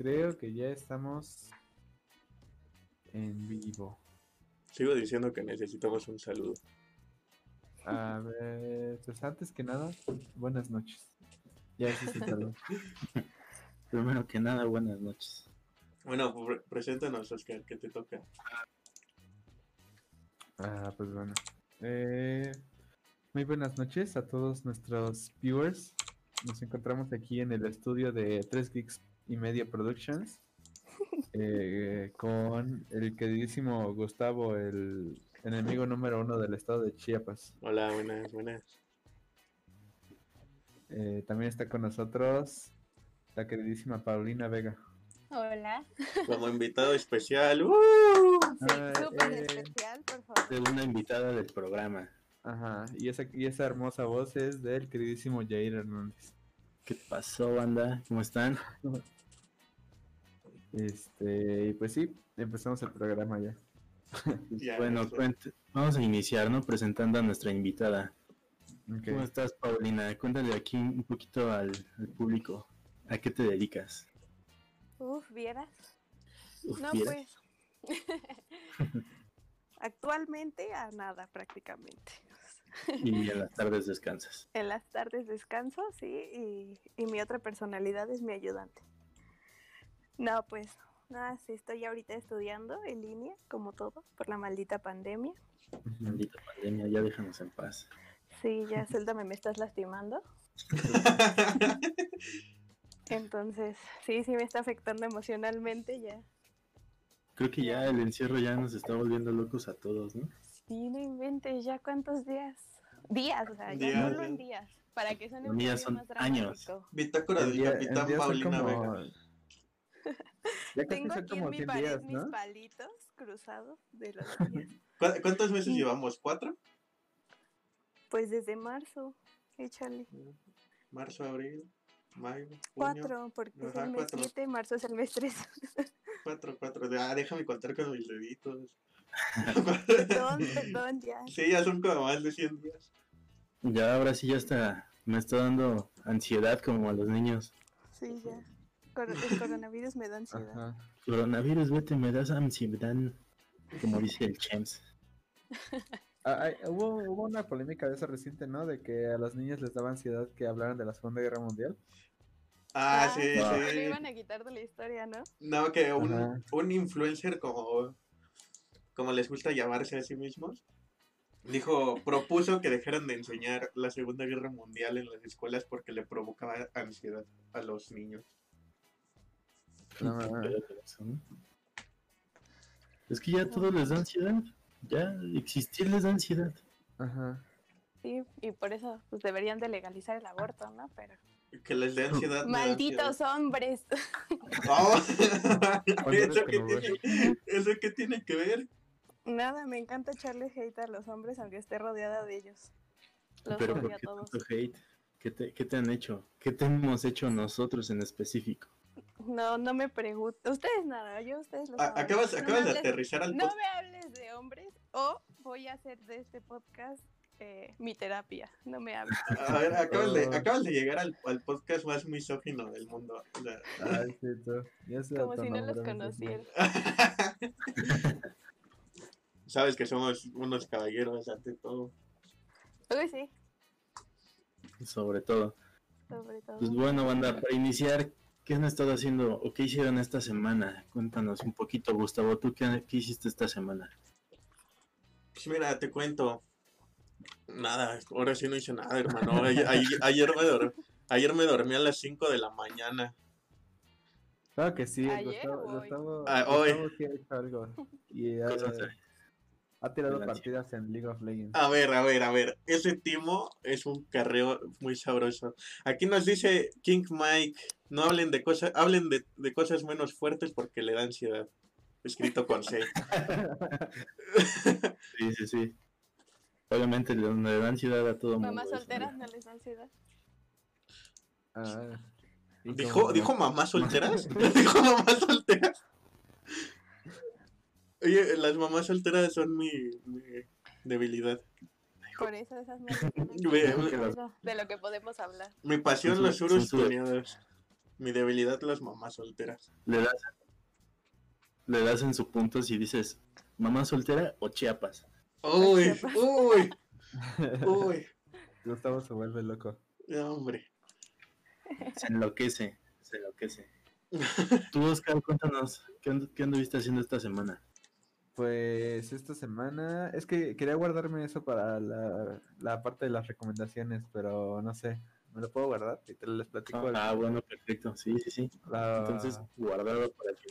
creo que ya estamos en vivo. Sigo diciendo que necesitamos un saludo. A ver, pues antes que nada, buenas noches. Ya es el saludo. Primero que nada, buenas noches. Bueno, pre- preséntanos, Oscar, que te toca. Ah, pues bueno. Eh, muy buenas noches a todos nuestros viewers. Nos encontramos aquí en el estudio de 3 Geeks y Media Productions. eh, con el queridísimo Gustavo, el enemigo número uno del estado de Chiapas. Hola, buenas, buenas. Eh, también está con nosotros la queridísima Paulina Vega. Hola. Como invitado especial. ¡uh! Sí, Ah, súper eh, especial, por favor. Segunda invitada del programa. Ajá, y esa, y esa hermosa voz es del queridísimo Jair Hernández. ¿Qué pasó, banda? ¿Cómo están? Este, y pues sí, empezamos el programa ya. Ya, bueno, cuente- vamos a iniciar, ¿no? Presentando a nuestra invitada. ¿Cómo estás, Paulina? Cuéntale aquí un poquito al, al público. ¿A qué te dedicas? Uf, ¿vieras? Uf, No, ¿vieras? pues. Actualmente a nada, prácticamente. Y en las tardes descansas. En las tardes descanso, sí, y, y mi otra personalidad es mi ayudante. No, pues, nada, sí, estoy ahorita estudiando en línea, como todo, por la maldita pandemia. Maldita pandemia, ya déjanos en paz. Sí, ya, suéltame, me estás lastimando. Entonces, sí, sí me está afectando emocionalmente ya. Creo que ya el encierro ya nos está volviendo locos a todos, ¿no? Sí, no inventes, ya cuántos días. Días, o sea, ya Días, solo en ya. días. Para que un días son más años. dramático. Bitácora del día- el capitán son Paulina como- Vega. Ya casi Tengo aquí en como mi 100 pared días, mis ¿no? palitos cruzados de los días. ¿Cu- ¿Cuántos meses llevamos? ¿Cuatro? Pues desde marzo, échale. Marzo, abril, mayo, junio. Cuatro, porque es Ajá, el mes cuatro. 7, marzo es el mes 3. Cuatro, cuatro. Ah, déjame contar con mis deditos. perdón, perdón, ya. sí, ya son como más de 100 días. Ya ahora sí ya está, me está dando ansiedad como a los niños. Sí, ya. Cor- el coronavirus me da ansiedad. Ajá. Coronavirus, vete, me das ansiedad, como dice el Chems. Ah, hubo, hubo una polémica de esa reciente, ¿no? De que a los niños les daba ansiedad que hablaran de la Segunda Guerra Mundial. Ah, sí, Ah. Me sí. iban a quitar de la historia, ¿no? No, que un, influencer como, como les gusta llamarse a sí mismos, dijo, propuso que dejaran de enseñar la Segunda Guerra Mundial en las escuelas porque le provocaba ansiedad a los niños. Es que ya todo les da ansiedad. Ya existir les da ansiedad. Ajá. Sí, y por eso pues deberían de legalizar el aborto, ¿no? Pero Que les dé ansiedad. malditos hombres. ansiedad. Oh, ¿Eso, que qué no tiene, ¿Eso qué tiene que ver? Nada, me encanta echarle hate a los hombres aunque esté rodeada de ellos. Los Pero odio ¿por a qué todos. tanto hate? ¿Qué te, ¿Qué te han hecho? ¿Qué te hemos hecho nosotros en específico? No, no me pregunto. Ustedes nada, yo ustedes lo saben. acabas No me acabas de hables- aterrizar al No me hables de hombres o voy a hacer de este podcast eh, mi terapia. No me hables. A ver, acabas de, Oh. acabas de llegar al, al podcast más misógino del mundo. O sea, Ay, sí, tú. Ya se Como si no los autonombraron, conociera. Sabes que somos unos caballeros ante todo. Uy, sí, Sobre todo. sobre todo. Pues bueno, banda, para iniciar, ¿qué han estado haciendo o qué hicieron esta semana? Cuéntanos un poquito, Gustavo, ¿tú qué, qué hiciste esta semana? Pues mira, te cuento. Nada, ahora sí no hice nada, hermano. Ayer, me, dor- ayer me dormí a las 5 de la mañana. Claro que sí, ¿Ayer Gustavo, hoy? Gustavo, Ah, hoy. Gustavo sí ha hecho algo. Y Cosas de- ha tirado partidas en League of Legends. A ver, a ver, a ver. Ese timo es un carreo muy sabroso. Aquí nos dice King Mike, no hablen de cosas, hablen de, de cosas menos fuertes porque le da ansiedad. Escrito con C. Sí, sí, sí. Obviamente le, le da ansiedad a todo mundo. Mamás solteras ¿no? les da ansiedad. Ah, ¿Dijo, ¿Dijo mamás solteras? ¿Dijo mamás solteras? Oye, las mamás solteras son mi, mi debilidad. Por eso esas no de lo que podemos hablar. Mi pasión, los su- surus tuneados. Mi debilidad las mamás solteras. Le das, le das en su punto si dices mamá soltera o Chiapas. Uy, uy, uy. Gustavo se vuelve loco. No, hombre. Se enloquece, se enloquece. Tú, Oscar, cuéntanos, ¿qué, and- qué anduviste haciendo esta semana? Pues esta semana, es que quería guardarme eso para la, la parte de las recomendaciones, pero no sé, ¿me lo puedo guardar? Y te les platico. al- Ah, bueno, perfecto. Sí, sí, sí. la- Entonces, guardado para que...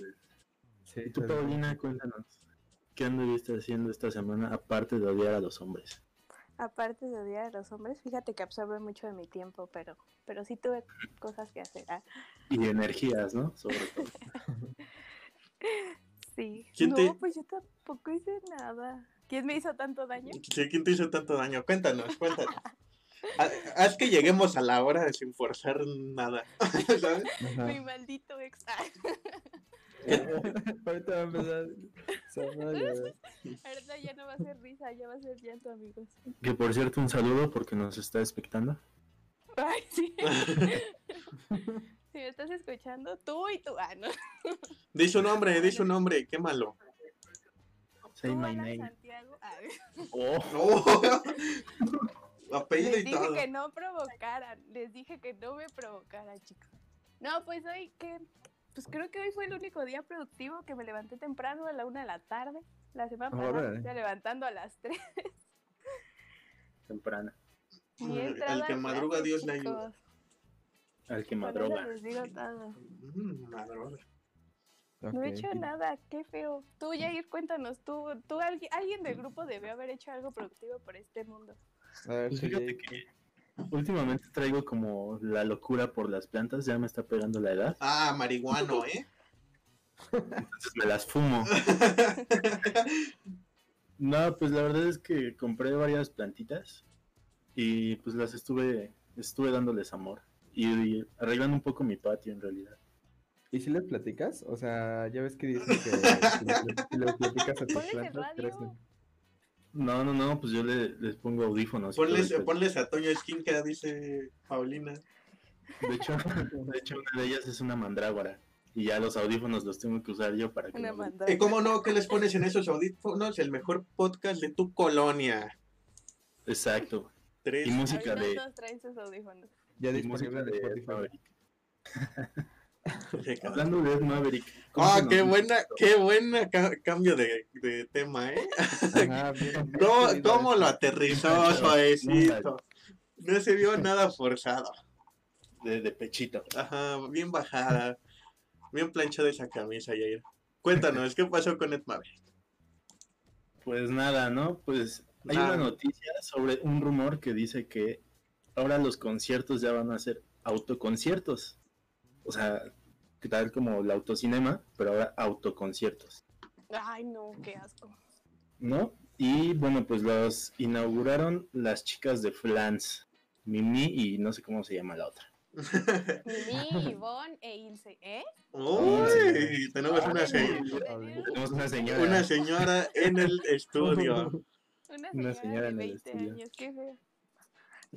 sí, Y tú, pero- Paulina, cuéntanos, ¿qué anduviste haciendo esta semana aparte de odiar a los hombres? Aparte de odiar a los hombres, fíjate que absorbe mucho de mi tiempo, pero, pero sí tuve cosas que hacer. Ah, Y energías, ¿no? Sobre todo. sí. ¿Quién no, te- pues yo tampoco hice nada. ¿Quién me hizo tanto daño? Sí, ¿Quién te hizo tanto daño? Cuéntanos, cuéntanos. Ha- Haz que lleguemos a la hora sin forzar nada. ¿Sabes? Ajá. Mi maldito ex. Ah, Ahorita va a empezar. ahorita ya no va a ser risa, ya va a ser llanto, amigos. Que por cierto, un saludo porque nos está expectando. Ay, sí. Si me estás escuchando, tú y tú. Ah, no. Di su nombre, di su nombre, qué malo. Say Tú, my name. Santiago. Ah, Oh, Apellido les y dije todo. que no provocaran. Les dije que no me provocaran, chicos. No, pues hoy que. Pues creo que hoy fue el único día productivo que me levanté temprano a la una de la tarde. La semana pasada me estoy levantando a las tres. he El que madruga, Dios le ayuda. Al que madroga. les digo todo. Mm, madroga. No he hecho nada, qué feo. Tú, Jair, cuéntanos, tú, tú alguien, alguien del grupo debió haber hecho algo productivo por este mundo. A ver, Pues fíjate que últimamente traigo como la locura por las plantas, ya me está pegando la edad, Ah, marihuano, ¿eh? entonces me las fumo. No, pues la verdad es que compré varias plantitas y pues las estuve estuve dándoles amor y, y arreglando un poco mi patio en realidad. ¿Y si les platicas? O sea, ya ves que dicen que si le, le platicas a tus plantas, crecen. No, no, no, pues yo le- les pongo audífonos. Ponles, ponles a Toño Esquinca, dice Paulina. De hecho, de hecho una de ellas es una mandrágora y ya los audífonos los tengo que usar yo para que Una no-. ¿Y cómo no? ¿Qué les pones en esos audífonos? El mejor podcast de tu colonia. Exacto. Tres. Y música Ahorita de todos traen sus audífonos. Ya disponible de Ed Spotify. Hablando de Ed Maverick. ¿cómo Ah, qué buena, qué buena ca- cambio de, de tema, ¿eh? Ajá, bien, bien ¿Cómo, lo aterrizó suavecito? No se vio nada forzado. De, de pechito. Ajá, bien bajada. Bien planchada esa camisa, Yair. Cuéntanos, ¿qué pasó con Ed Maverick? Pues nada, ¿no? Pues hay Nada. una noticia sobre un rumor que dice que ahora los conciertos ya van a ser autoconciertos. O sea, que tal como el autocinema, pero ahora autoconciertos, Ay, no, qué asco. ¿no? Y bueno, pues los inauguraron las chicas de Flans, Mimi y no sé cómo se llama la otra. Mimi, Ivonne e Ilse, ¿eh? Uy, tenemos una, Tenemos una señora. una señora en el estudio. Una señora, Una señora de en el 20 estudio. años, qué feo.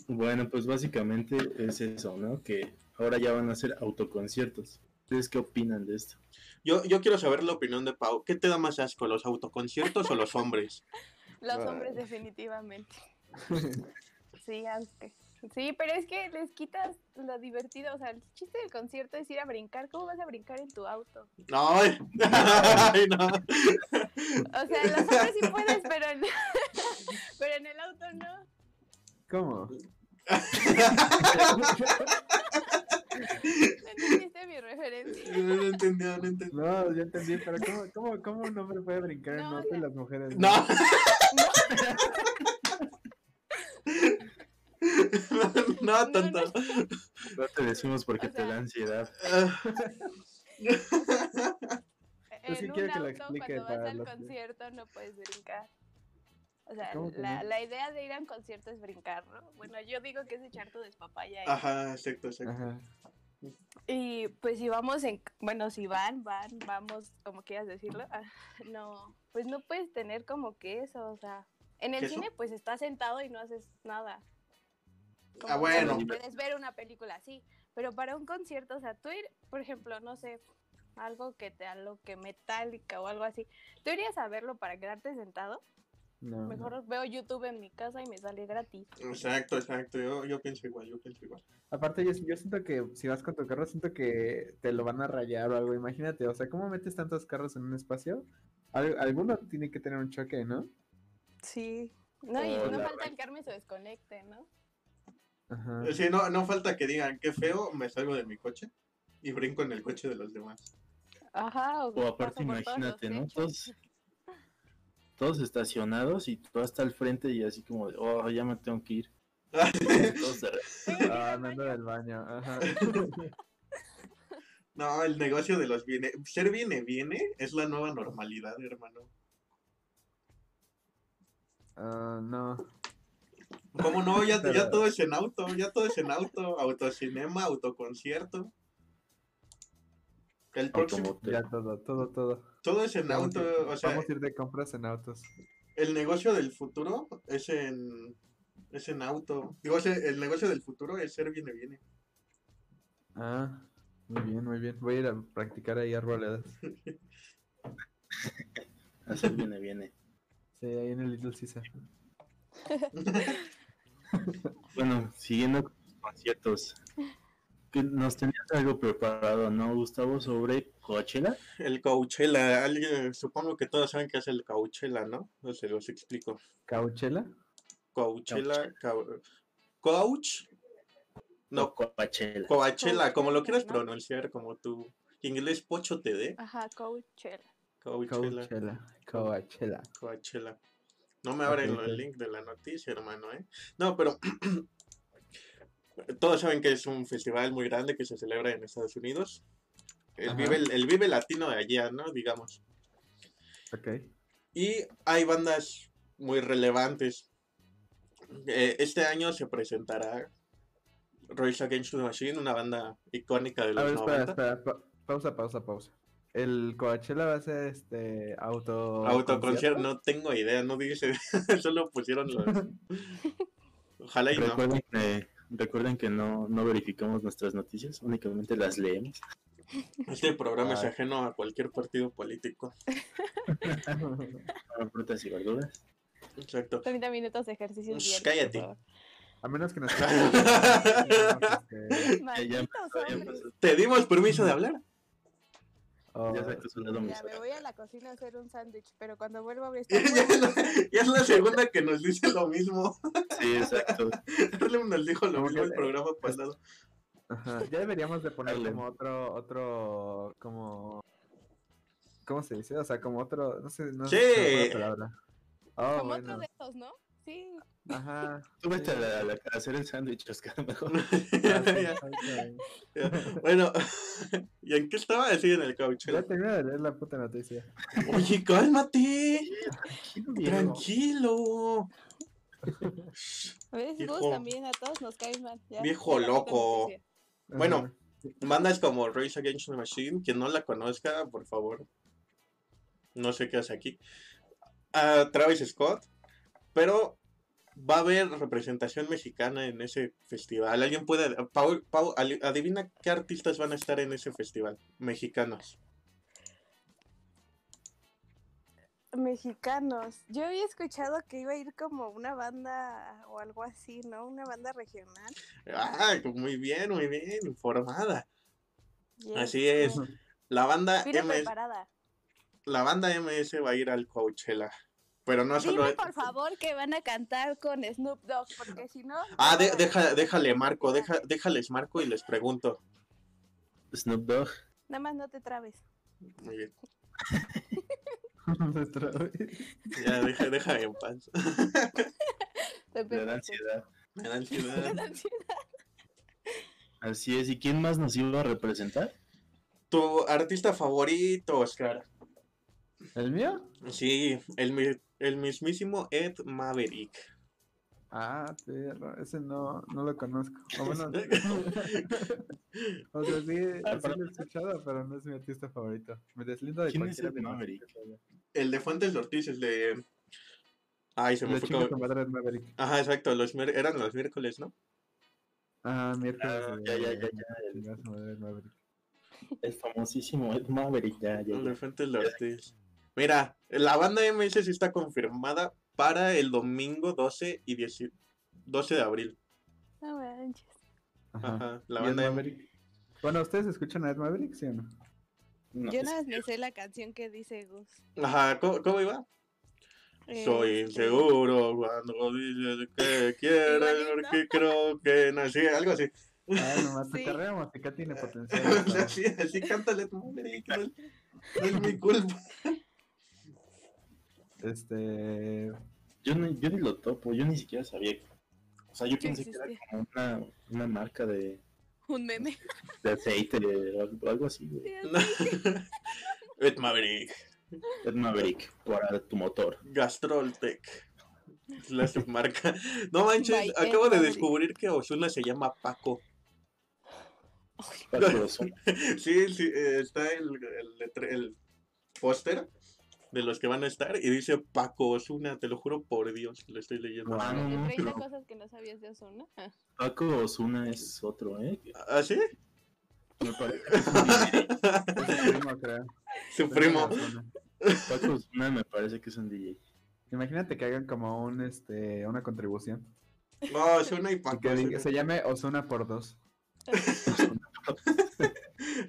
Bueno, pues básicamente es eso, ¿no? Que ahora ya van a ser autoconciertos. ¿Ustedes qué opinan de esto? Yo, yo quiero saber la opinión de Pau. ¿Qué te da más asco, los autoconciertos o los hombres? Los Ay. hombres definitivamente. Sí, aunque. Sí, pero es que les quitas lo divertido. O sea, el chiste del concierto es ir a brincar. ¿Cómo vas a brincar en tu auto? Ay, ay, no. O sea, los hombres sí puedes, pero en, pero en el auto no. ¿Cómo? ¿No entendiste mi referencia? No entendió, no entendió. No, ya entendí, pero ¿cómo, cómo, cómo un hombre puede brincar en No, auto o y sea- las mujeres No. No, tonto. No te decimos porque O te sea- da ansiedad. Pues sí en quiero un que lo auto, explique cuando vas para al los que- concierto, no puedes brincar. O sea, ¿Cómo que la, la idea de ir a un concierto es brincar, ¿no? Bueno, yo digo que es echar tu despapaya ahí. Ajá, exacto, exacto. Ajá. Y pues si vamos en, bueno, si van, van, vamos, como quieras decirlo, ah, no, pues no puedes tener como que eso, o sea, en el cine pues estás sentado y no haces nada. Ah, Como bueno. Puedes ver una película así, pero para un concierto, o sea, tú ir, por ejemplo, no sé, algo que te aloque metálica o algo así, ¿tú irías a verlo para quedarte sentado? No, Mejor veo YouTube en mi casa y me sale gratis. Exacto, exacto. Yo, yo pienso igual, yo pienso igual. Aparte, yo, yo siento que si vas con tu carro, siento que te lo van a rayar o algo. Imagínate, o sea, ¿cómo metes tantos carros en un espacio? Al- alguno tiene que tener un choque, ¿no? Sí. No, y O no falta el Carmen se desconecte, ¿no? Ajá. Sí, no, no falta que digan, qué feo, me salgo de mi coche y brinco en el coche de los demás. Ajá. O aparte, todos los imagínate, ¿no? Todos, todos estacionados y tú hasta al frente y así como, de, oh, ya me tengo que ir. Vengo Ah, del baño. Ajá. No, el negocio de los viene. Ser viene, viene es la nueva normalidad, hermano. Ah, no. ¿Cómo no? Ya, ya todo es en auto, ya todo es en auto, autocinema, autoconcierto. El próximo. Ya todo, todo, todo. todo es en Vamos, auto, ir- o sea, vamos a ir de compras en autos. el negocio del futuro es en es en auto. Digo, el negocio del futuro es ser viene, viene. Ah, muy bien, muy bien. Voy a ir a practicar ahí arboledas. Así viene, viene. Sí, ahí en el Little Caesar. Bueno, siguiendo con los conciertos. Que nos tenías algo preparado, ¿no, Gustavo? Sobre Coachella. El Coachella, alguien, supongo que todos saben qué es el Coachella, ¿no? No se los explico. ¿Cauchela? Coachella, cau- Coach, no, Coachella. Coachella, como lo quieras ¿no? pronunciar, como tu inglés pocho te dé. Ajá, Coachella. Coachella, Coachella. Coachella. Coachella. No me abren el link de la noticia, hermano, ¿eh? No, pero todos saben que es un festival muy grande que se celebra en Estados Unidos. El vive, el vive latino de allá, ¿no? Digamos. Ok. Y hay bandas muy relevantes. Eh, este año se presentará Royce Against the Machine, una banda icónica de A los ver, espera, 90. espera. pa- pausa, pausa, pausa. El Coachella va a ser este auto. Autoconcierto, no tengo idea, no dice, solo pusieron los... Ojalá y no. Que, recuerden que no, no verificamos nuestras noticias, únicamente las leemos. Este programa es ajeno a cualquier partido político. Frutas y verduras. Exacto. 30 minutos de ejercicio diario. cállate. A menos que nos. Malditos. ¿Te dimos permiso de hablar? Oh, Ya Ya me voy a la cocina a hacer un sándwich, pero cuando vuelva voy a ya, estar es la, ya es la segunda que nos dice lo mismo. Sí, exacto. Nos dijo lo mismo el programa pasado. Ajá, Ya deberíamos de poner como otro, otro, como, ¿cómo se dice? O sea, como otro, no sé, no Sí. sé la palabra. Oh, como bueno, otro de estos, ¿no? Sí. ajá. Tú vete a, la- a la- a hacer el sándwich, Oscar, mejor. Bueno, ¿y en qué estaba? Así en el couch. Ya termina de leer la puta noticia. Oye, cálmate. Tranquilo. Viejo- Gus también a todos nos cae mal. ya. viejo loco. Bueno, Ajá. Bandas como Race Against the Machine, quien no la conozca, por favor. No sé qué hace aquí. A Travis Scott. Pero va a haber representación mexicana en ese festival. ¿Alguien puede... Pau, Pau, adivina qué artistas van a estar en ese festival? Mexicanos. Mexicanos. Yo había escuchado que iba a ir como una banda o algo así, ¿no? Una banda regional. Ah, muy bien, muy bien, informada. Yes. Así es. La banda, MS, preparada. la banda MS va a ir al Coachella. Pero no solo... Dime por favor que van a cantar con Snoop Dogg, porque si no. Ah, no de- deja, déjale Marco, deja, déjales Marco y les pregunto. Snoop Dogg. Nada más no te trabes. Muy bien. Otra vez. Ya, deja, déjame en paz. Te Le da ansiedad. Me da Me ansiedad. da ansiedad. Así es. ¿Y quién más nos iba a representar? Tu artista favorito, Oscar. ¿El mío? Sí, el, mi- el mismísimo Ed Maverick. Ah, perro, ese no, no lo conozco. O bueno, o sea, sí, sí lo he escuchado, pero no es mi artista favorito. Me deslindo de ¿Quién es cualquiera Ed de los Maverick? El de Fuentes de Ortiz, el de. Ay, se me Le fue como-. Ajá, exacto, los mier- eran los miércoles, ¿no? Ah, miércoles. Ah, de- ya, ya, ya, ya, el-. El famosísimo Ed Maverick, ya, ya, ya. Elefantes Ortiz. Mira, la banda MS sí está confirmada para el domingo 12 y 10 12 de abril. No manches. Ajá. Ajá, la ¿Y Ed banda Maverick? Bueno, ¿ustedes escuchan a Ed Maverick, sí o no? No, Yo nada más me sé la canción que dice Gus. Ajá, ¿cómo, cómo iba? Soy Este, inseguro cuando dices que quieres porque creo que nací, algo así. Ah, nomás tu Sí. carrera musical tiene potencial. para- así, así canta Led Maverick, no, no es mi culpa. Este. Yo, ni, yo ni lo topo, yo ni siquiera sabía. O sea, yo pensé que era como una, una marca de, Un meme. de aceite o algo, así, güey. Ed Maverick, Ed Maverick, para tu motor. Gastroltech. Es la submarca. No manches, By Ed acabo de Maverick. descubrir que Osuna se llama Paco. Paco Ozuna. Sí, sí, eh, está el, el, el póster de los que van a estar y dice Paco Osuna, te lo juro por Dios, lo estoy leyendo. Ah, no, De no, 30 pero cosas que no sabías de Ozuna. Paco Ozuna es otro, ¿eh? ¿Ah, sí? Me parece que es un DJ. Es su primo, creo. Su primo. Paco Ozuna me parece que es un DJ. Imagínate que hagan como un este una contribución. No, Osuna y Y Paco. que Ozuna. se llame Osuna por dos.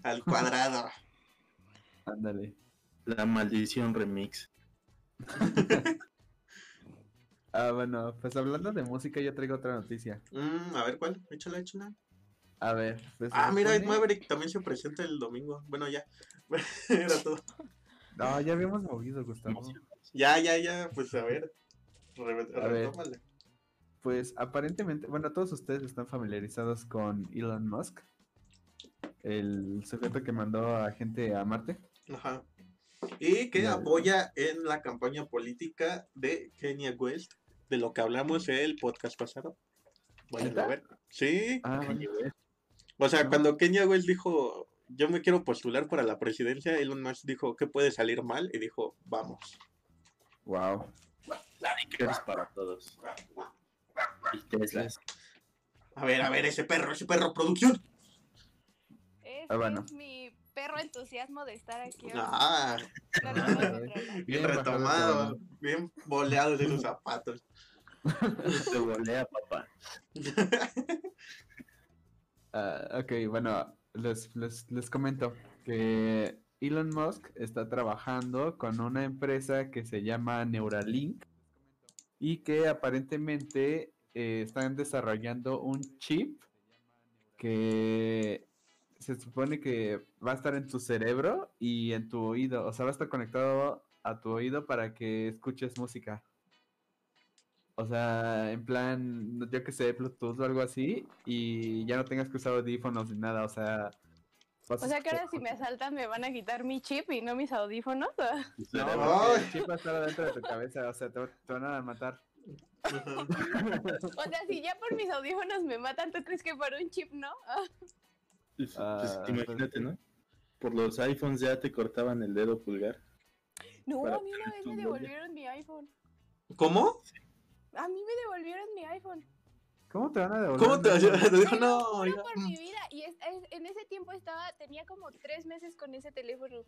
Al cuadrado. Ándale. La maldición remix. Ah, bueno, pues hablando de música, yo traigo otra noticia. Mm, a ver, ¿cuál? Échala, échala. A ver. pues, Ah, mira, Ed supone- Maverick también se presenta el domingo. Bueno, ya. Era todo. No, ya habíamos movido, Gustavo. Ya, ya, ya. Pues a ver. Re- A ver. Pues aparentemente, bueno, todos ustedes están familiarizados con Elon Musk, el sujeto que mandó a gente a Marte. Ajá. Y que Ya. apoya en la campaña política de Kenya West, de lo que hablamos en el podcast pasado. Vayan a ver. Sí. Ah, bueno. West. O sea, No. cuando Kenya West dijo, yo me quiero postular para la presidencia, Elon Musk dijo, ¿qué puede salir mal? Y dijo, vamos. Wow. Para todos. Y Teslas. A ver, a ver, ese perro, ese perro, producción. Este Ah, bueno. es mi perro entusiasmo de estar aquí. hoy. Ah, No bien retomado, bien boleados de los zapatos. Te volea, papá. Ah, ok, bueno, les, les, les comento que Elon Musk está trabajando con una empresa que se llama Neuralink y que aparentemente eh, están desarrollando un chip que se supone que va a estar en tu cerebro y en tu oído, o sea, va a estar conectado a tu oído para que escuches música. O sea, en plan, no- yo que sé, Bluetooth o algo así, y ya no tengas que usar audífonos ni nada, o sea... O sea que ahora si me asaltan me van a quitar mi chip y no mis audífonos. No, Ay. el chip va a estar adentro de tu cabeza, o sea, te, te van a matar. O sea, si ya por mis audífonos me matan, ¿tú crees que por un chip no? Ah, Pues, imagínate. ¿no? Por los iPhones ya te cortaban el dedo pulgar. No, a mí una vez me novia. devolvieron mi iPhone. ¿Cómo? A mí me devolvieron mi iPhone. ¿Cómo te van a devolver? ¿Cómo te dijo? No, oiga. por mi vida. Y es- es- en ese tiempo estaba, tenía como tres meses con ese teléfono.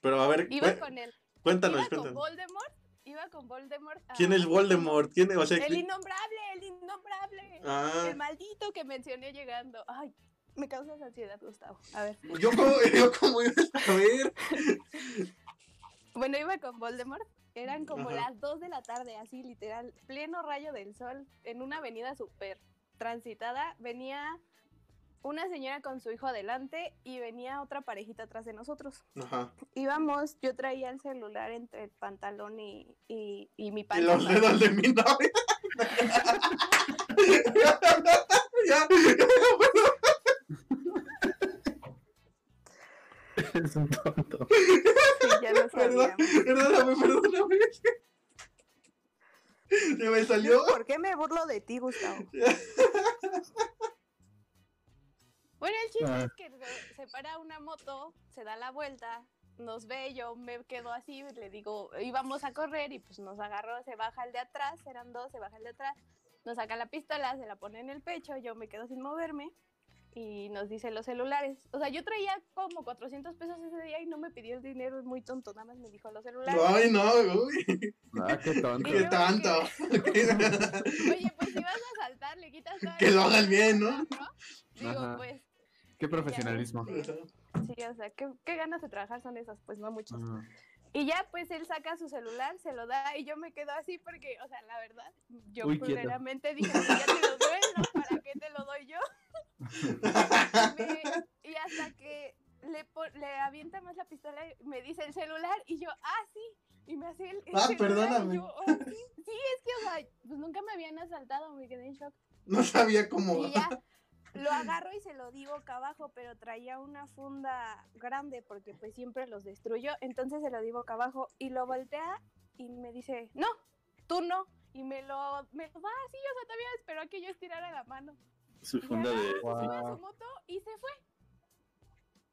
Pero a ver, Iba con él. cuéntanos, Iba con cuéntanos. Voldemort. Iba con Voldemort. a- ¿Quién es Voldemort? ¿Quién es? O sea, El ¿quién- innombrable, el innombrable. Ah, El maldito que mencioné llegando. Ay, me causas ansiedad, Gustavo. A ver. yo como, yo como iba a saber. Bueno, iba con Voldemort. Eran como Ajá. las 2 de la tarde, así literal, pleno rayo del sol, en una avenida súper transitada. Venía una señora con su hijo adelante y venía otra parejita atrás de nosotros. Ajá. Íbamos, yo traía el celular entre el pantalón y, y, y mi Y pantalón. los dedos de mi novia. ya, Es un tonto. Sí, ya lo perdón, sabíamos. perdóname, perdóname. Se me salió. ¿Por qué me burlo de ti, Gustavo? Bueno, el chiste Ah. es que se para una moto, se da la vuelta, nos ve, yo me quedo así, le digo, íbamos a correr y pues nos agarró, se baja el de atrás, eran dos, se baja el de atrás, nos saca la pistola, se la pone en el pecho, yo me quedo sin moverme y nos dice los celulares. O sea, yo traía como 400 pesos ese día y no me pidió el dinero, es muy tonto, nada más me dijo los celulares. Ay, no, uy. Ah, qué tonto. Qué tanto. Oye, pues si vas a saltar, le quitas todo Que el lo hagas dinero, bien, ¿no? Digo, Ajá. pues, Qué profesionalismo. sí, o sea, ¿qué, qué ganas de trabajar son esas, pues no muchas. Ah. Y ya, pues él saca su celular, se lo da y yo me quedo así porque, o sea, la verdad, yo primeramente dije, "Si ya te lo doy, ¿no? ¿Para qué te lo doy yo? Y, me- y hasta que le, le avienta más la pistola, y me dice el celular y yo, ah, sí. Y me hace el, el Ah, perdóname. yo, "Ah, sí". sí, es que, o sea, pues nunca me habían asaltado, me quedé en shock. No sabía cómo. Y ya lo agarro y se lo di boca abajo, pero traía una funda grande porque pues siempre los destruyó. Entonces se lo di boca abajo y lo voltea y me dice, no, tú no. Y me lo, me lo va así, o sea, todavía esperó a que yo estirara la mano. Su funda de. su moto y se fue.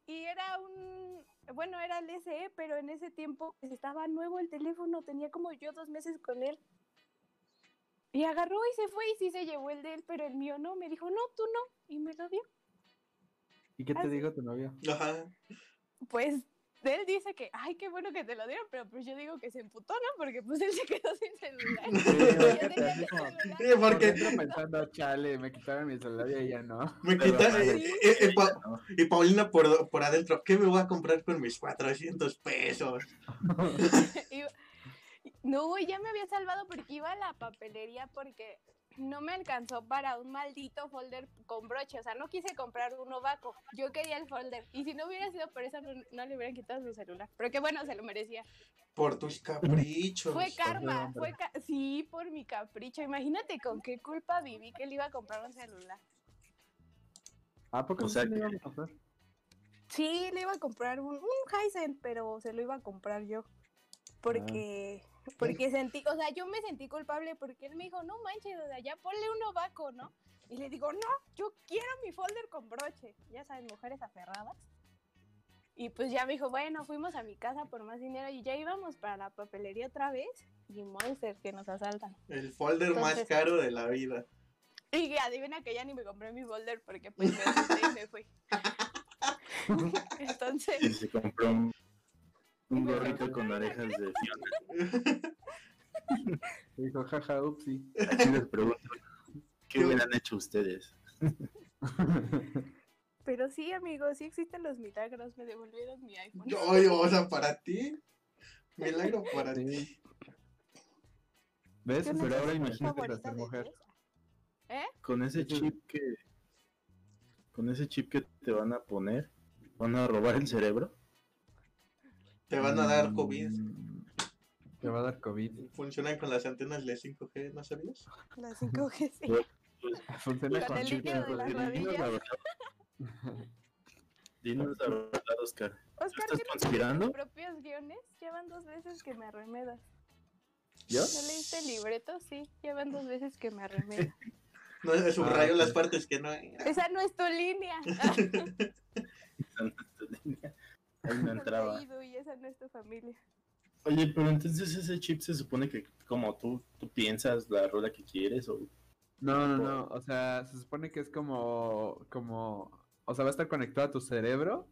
Y era un, bueno, era el SE, pero en ese tiempo pues, estaba nuevo el teléfono, tenía como yo dos meses con él. Y agarró y se fue y sí se llevó el de él, pero el mío no. Me dijo, no, tú no. Y me lo dio. ¿Y qué te Así. dijo tu novio? Ajá. Pues él dice que, ay, qué bueno que te lo dieron, pero pues yo digo que se emputó, ¿no? Porque pues él se quedó sin celular. Sí. Sí, porque- Por dentro pensando, chale, me quitaron mi celular y ella no. Me Pero, quita. madre, eh, eh, Pa- ¿no? y Paulina por, por adentro, ¿qué me voy a comprar con mis 400 pesos? Y- No, güey, ya me había salvado porque iba a la papelería porque no me alcanzó para un maldito folder con broche. O sea, no quise comprar uno vaco. Yo quería el folder. Y si no hubiera sido por eso, no, no le hubieran quitado su celular. Pero qué bueno, se lo merecía. Por tus caprichos. Fue karma, fue ca- sí, por mi capricho. Imagínate con qué culpa viví que le iba a comprar un celular. ¿A poco O sí sea le íbamos a comprar? Sí, le iba a comprar un, un Hisense, pero se lo iba a comprar yo. Porque, porque sentí, o sea, yo me sentí culpable porque él me dijo, no manches, o sea, ya ponle uno vaco, ¿no? Y le digo, no, yo quiero mi folder con broche. Ya sabes, mujeres aferradas. Y pues ya me dijo, bueno, fuimos a mi casa por más dinero y ya íbamos para la papelería otra vez. Y Monster, que nos asaltan. El folder más caro de la vida. Y adivina que ya ni me compré mi folder porque pues me y me fui. Y Entonces, se compró un, un gorrito con orejas de Fiona. Dijo, jaja, upsi. Aquí les pregunto, ¿qué hubieran hecho ustedes? pero sí, amigos, sí existen los milagros. Me devolvieron mi iPhone. Ay, o sea, para ti. Milagro para ti. ¿Ves? No Pero ahora imagínate de mujer. ¿Eh? Con ese chip que. Con ese chip que te van a poner, van a robar el cerebro. Te van a dar COVID. Mm, Te va a dar COVID. Funcionan con las antenas de 5G, ¿no sabías? La 5G, sí. Funciona Con infrarrojo. Dinos la verdad. Dinos la verdad, Oscar. Oscar, estás ¿qué no conspirando? tus propios guiones? Llevan dos veces que me arremedas. ¿Yo? ¿No leíste el libreto? Sí, llevan dos veces que me arremedas. No, subrayo las partes que no eran. Esa no es tu línea. Ahí no entraba. Y esa no es tu familia. Oye, pero entonces ese chip se supone que como tú, tú piensas la rola que quieres o No, no, no. O sea, se supone que es como, como, o sea, va a estar conectado a tu cerebro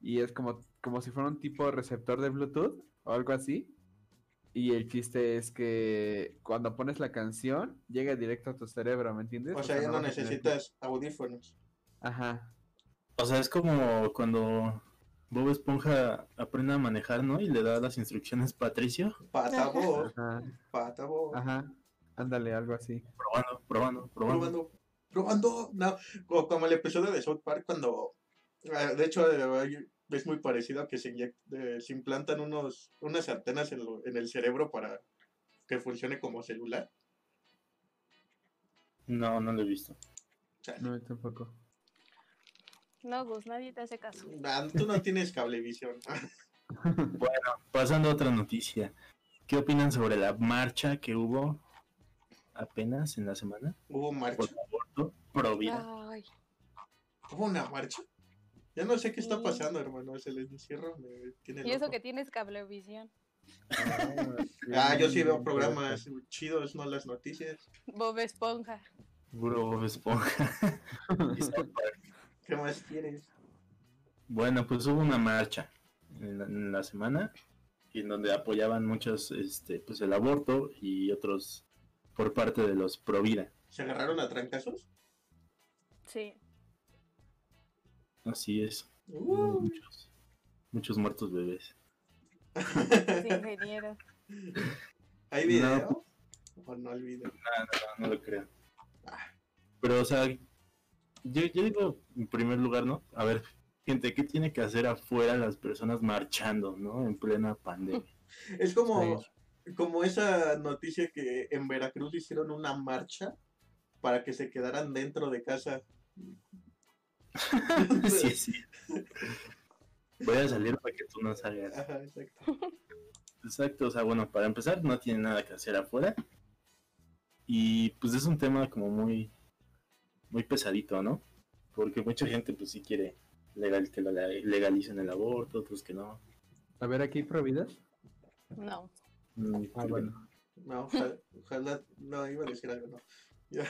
y es como, como si fuera un tipo de receptor de Bluetooth o algo así. Y el chiste es que cuando pones la canción llega directo a tu cerebro, ¿me entiendes? O sea, ya no vas a tener que- necesitas audífonos. Ajá. O sea, es como cuando Bob Esponja aprende a manejar, ¿no? Y le da las instrucciones Patricio. Patabo, Ajá. patabo. Ajá. Ándale, algo así. Probando, probando, probando. Probando, probando. No, como, el episodio de South Park cuando. eh, De hecho, eh, es muy parecido a que se, eh, se implantan unos, unas antenas en, lo- en el cerebro para que funcione como celular. No, no lo he visto. Chale. No, tampoco. No, Gus, nadie te hace caso. Ah, tú no tienes cablevisión. Bueno, pasando a otra noticia. ¿Qué opinan sobre la marcha que hubo apenas en la semana Hubo marcha. por aborto pro vida? Ay, ¿Hubo una marcha? Ya no sé qué está pasando, hermano. Se les encierro. Me tiene y eso loco. que tienes cablevisión. Ah, yo sí veo programas chidos, no las noticias. Bob Esponja. Puro Bob Esponja. ¿Qué más quieres? Bueno, pues hubo una marcha en la, en la semana en donde apoyaban muchos este, pues el aborto y otros por parte de los pro vida. ¿Se agarraron a trancazos? Sí. Así es. Uh. Muchos, muchos muertos bebés. Sí, ingeniero. ¿Hay video? ¿O no hay video? No, no lo creo. Pero, o sea, yo, yo digo, en primer lugar, ¿no? A ver, gente, ¿qué tiene que hacer afuera las personas marchando, ¿no? En plena pandemia. Es como, como esa noticia que en Veracruz hicieron una marcha para que se quedaran dentro de casa. sí, sí. Voy a salir para que tú no salgas. Ajá, exacto. Exacto, o sea, bueno, para empezar no tiene nada que hacer afuera. Y pues es un tema como muy, muy pesadito, ¿no? Porque mucha gente pues sí quiere legal, que lo le- legalicen el aborto, otros que no. A ver, aquí providas. No. Mm, Ah, bueno. No, ojalá, ojalá- no, iba a decir algo, no. Ya,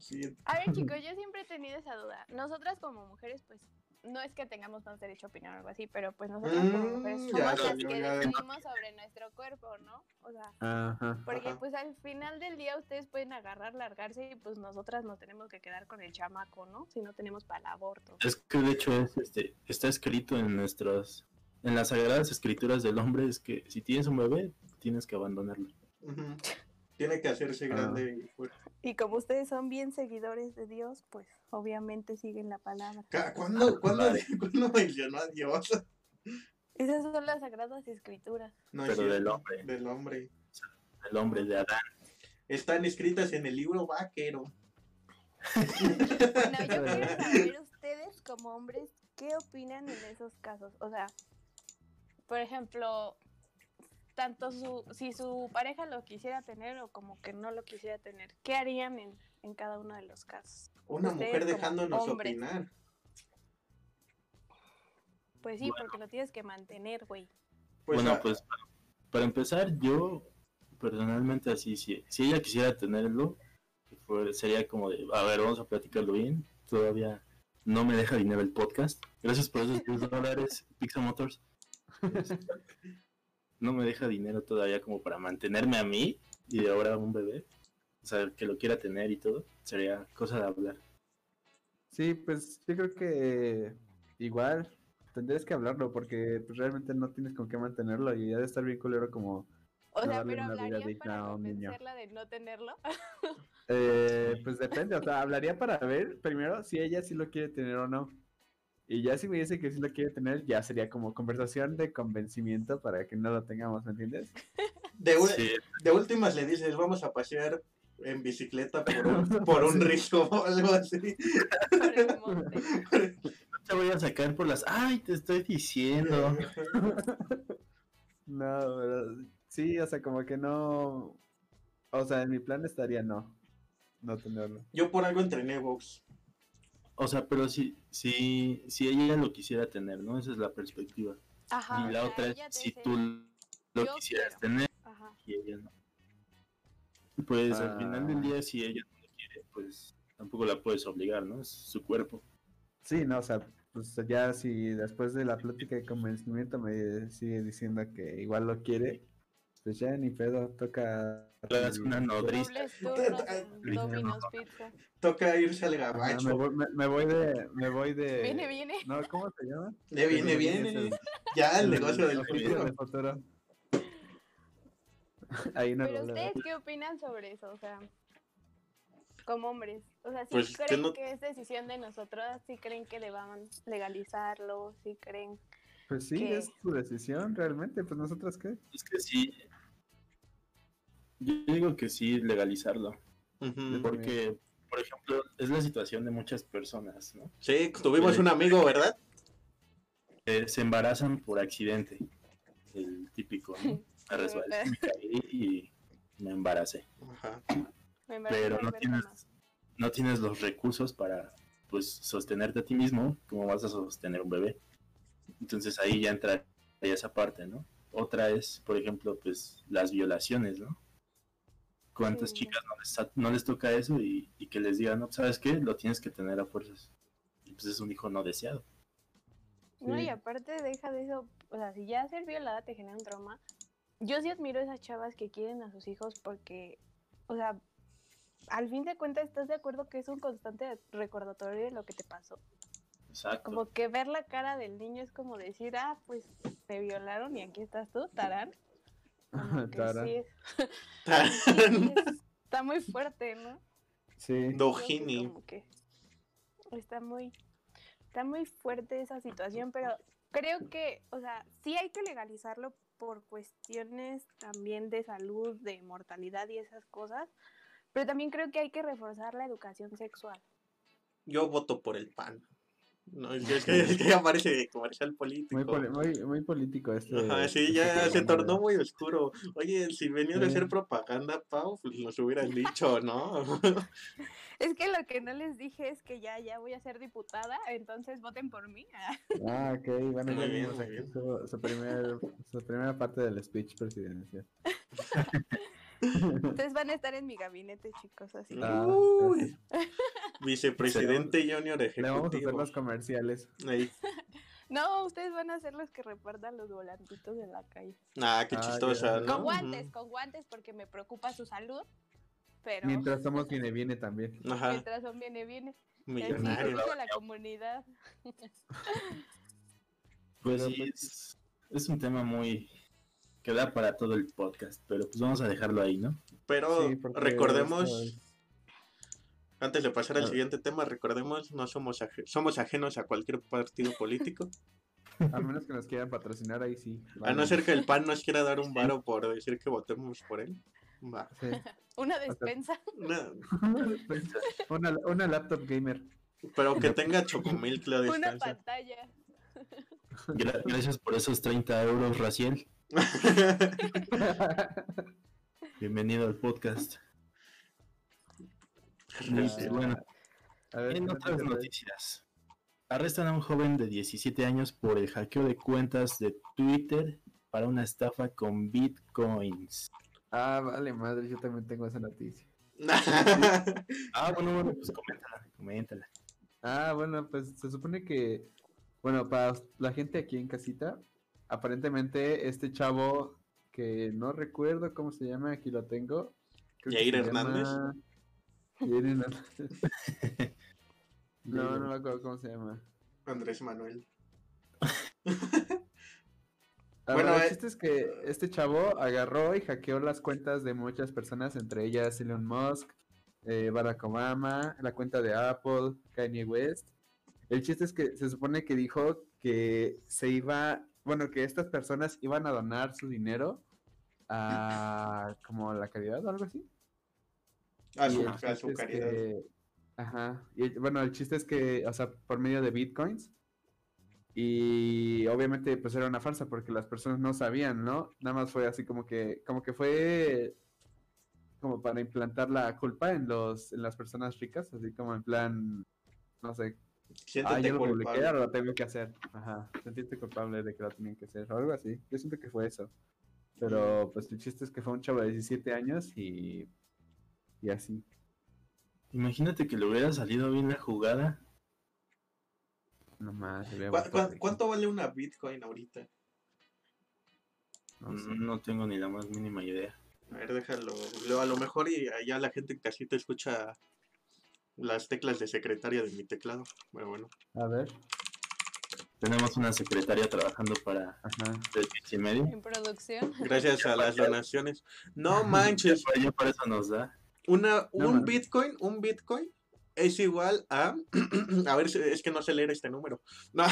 siguiente. A ver, chicos, yo siempre he tenido esa duda. Nosotras como mujeres, pues, no es que tengamos más derecho a opinar o algo así, pero pues nosotras como Mm, mujeres ya somos las que ya. decidimos sobre nuestro cuerpo, ¿no? O sea, Ajá. porque Ajá. pues al final del día ustedes pueden agarrar, largarse y pues nosotras nos tenemos que quedar con el chamaco, ¿no? Si no tenemos para el aborto. Es que de hecho es, este, está escrito en nuestras, en las sagradas escrituras del hombre, es que si tienes un bebé, tienes que abandonarlo. Tiene que hacerse Ah. grande y fuerte. Y como ustedes son bien seguidores de Dios, pues obviamente siguen la palabra. ¿Cuándo, cuándo, ¿Cuándo mencionó a Dios? Esas son las sagradas escrituras. No, Pero del hombre. Del hombre. El hombre de Adán. Están escritas en el libro vaquero. Bueno, yo quiero saber ustedes como hombres, ¿qué opinan en esos casos? O sea, por ejemplo, tanto su, si su pareja lo quisiera tener o como que no lo quisiera tener, ¿qué harían en, en cada uno de los casos? Una Ustedes mujer dejándonos hombres. opinar. Pues sí, porque lo tienes que mantener, güey. Pues, bueno, pues para, para empezar, yo personalmente así, si, si ella quisiera tenerlo, pues, sería como de, a ver, vamos a platicarlo bien. Todavía no me deja dinero el podcast. Gracias por esos 10 dólares, Pixar Motors. No me deja dinero todavía como para mantenerme a mí y de ahora a un bebé. O sea, que lo quiera tener y todo, sería cosa de hablar. Sí, pues yo creo que igual tendrías que hablarlo porque pues, realmente no tienes con qué mantenerlo y ha de estar bien culero como... O No sea, darle pero digna para a un niño. convencerla de no tenerlo. Eh, pues depende, o sea, hablaría para ver primero si ella sí lo quiere tener o no. Y ya si me dice que sí lo quiere tener, ya sería como conversación de convencimiento para que no lo tengamos, ¿me entiendes? de, Sí, de últimas le dices, vamos a pasear en bicicleta por un, por un río o algo así. no te voy a sacar por las... ¡Ay, te estoy diciendo! No, pero sí, o sea, como que no... O sea, en mi plan estaría no, no tenerlo. Yo por algo entrené box. O sea, pero si, si, si ella lo quisiera tener, ¿no? Esa es la perspectiva. Ajá. y la otra es si tú lo "Yo quisieras quiero". tener Ajá. y ella no. Pues al final del Ah. día, si ella no lo quiere, pues tampoco la puedes obligar, ¿no? Es su cuerpo. Sí, no, o sea, pues ya si después de la plática de convencimiento me sigue diciendo que igual lo quiere, pues ya ni pedo, toca... Le das una nodriza. Toca irse al gabacho. me, voy, me- me voy de... Me voy de... Viene, viene. No, ¿cómo se llama? Le viene, viene. ese- Ya el negocio del futuro. Ahí no Pero ustedes, ¿qué opinan sobre eso? O sea, como hombres. O sea, ¿sí Pues, que creen no- que es decisión de nosotras? ¿Sí creen que deban legalizarlo? ¿Sí creen? Pues sí, que- es tu decisión realmente, pues nosotros qué. Es que sí. Yo digo que sí, legalizarlo. Porque, por ejemplo, es la situación de muchas personas, ¿no? Sí, tuvimos un amigo, ¿verdad? Que se embarazan por accidente. El típico, ¿no? Me resbalé, me caí y me embaracé. Ajá. Me embaracé pero no tienes, no tienes los recursos para pues sostenerte a ti mismo, como vas a sostener un bebé. Entonces ahí ya entra esa parte, ¿no? otra es, por ejemplo, pues las violaciones, ¿no? ¿Cuántas Sí. chicas no les, no les toca eso y, y que les digan, no, ¿sabes qué? Lo tienes que tener a fuerzas. Y pues es un hijo no deseado. No, y aparte deja de eso, o sea, si ya ser violada te genera un trauma, yo sí admiro a esas chavas que quieren a sus hijos porque, o sea, al fin de cuentas estás de acuerdo que es un constante recordatorio de lo que te pasó. Exacto. Como que ver la cara del niño es como decir, ah, pues te violaron y aquí estás tú, tarán. Tarán. sí es- sí es- está muy fuerte, ¿no? Sí. Dojini. como que está muy, está muy fuerte esa situación, pero creo que, o sea, sí hay que legalizarlo por cuestiones también de salud, de mortalidad y esas cosas, pero también creo que hay que reforzar la educación sexual. Yo voto por el PAN. No, es que, es que, es que ya parece comercial político. Muy, poli- muy, muy político este. Ajá, sí, este ya se programa, tornó muy oscuro. Oye, si venías a hacer propaganda, Pau, pues nos hubieras dicho, ¿no? Es que lo que no les dije es que ya, ya voy a ser diputada, entonces voten por mí. Ah, ok. Bueno, ya bien, vimos aquí bien. su, su, primer, su primera parte del speech presidencial. Ustedes van a estar en mi gabinete, chicos, así. que- Ah, Uy. Vicepresidente Junior Le vamos a hacer Ejecutivo. los comerciales. Ahí. No, ustedes van a ser los que repartan los volantitos en la calle. Ah, qué Ah, chistosa. ¿no? Con guantes, con guantes porque me preocupa su salud, pero Mientras somos viene, viene también. Ajá, mientras son viene, viene. Millonario. la comunidad. Pues Pero, sí, pues, es, es un tema muy que da para todo el podcast, pero pues vamos a dejarlo ahí, ¿no? Pero Sí, recordemos, es- antes de pasar al Ah. siguiente tema, recordemos, no somos, aje- somos ajenos a cualquier partido político. A menos que nos quieran patrocinar, ahí sí. A no ser que el PAN nos quiera dar un varo por decir que votemos por él. Va. Sí. Una despensa. No, una, una laptop gamer. pero que tenga chocomilk la Una pantalla. Gra- gracias por esos 30 euros, Raciel. Bienvenido al podcast. Bueno, A ver, en ¿qué otras noticias. Arrestan a un joven de 17 años por el hackeo de cuentas de Twitter para una estafa con bitcoins. Ah, vale, madre, yo también tengo esa noticia. Ah, bueno, bueno, pues coméntala, coméntala. Ah, bueno, pues se supone que, bueno, para la gente aquí en casita, aparentemente este chavo que no recuerdo cómo se llama, aquí lo tengo. creo se Hernández. llama- Yair Hernández. No, no me acuerdo cómo se llama. Andrés Manuel. Bueno, bueno, el eh, chiste es que este chavo agarró y hackeó las cuentas de muchas personas, entre ellas Elon Musk, eh, Barack Obama, la cuenta de Apple, Kanye West. El chiste es que se supone que dijo que se iba, bueno, que estas personas iban a donar su dinero a como la caridad o algo así. A su, a caridad. que- ajá. Y bueno, el chiste es que, o sea, por medio de bitcoins. Y obviamente, pues era una farsa porque las personas no sabían, ¿no? Nada más fue así como que, como que fue como para implantar la culpa en los, en las personas ricas, así como en plan, no sé, ah, yo lo publiqué, ahora lo tengo que hacer. Ajá, sentirte culpable de que lo tenían que hacer, o algo así. Yo siento que fue eso. Pero pues el chiste es que fue un chavo de 17 años y, y así. Imagínate que le hubiera salido bien la jugada. Nomás se había ¿Cu-. ¿Cuánto vale una Bitcoin ahorita? No sé. No tengo ni la más mínima idea. A ver, déjalo. Lo- A lo mejor y allá la gente en casita escucha las teclas de secretaria de mi teclado. Pero bueno. A ver. Tenemos una secretaria trabajando para Ajá. y medio. En producción. Gracias a las donaciones. No manches. Por eso nos da. Una, No, un man. Bitcoin, un Bitcoin es igual a. A ver, si- es que no sé leer este número. No,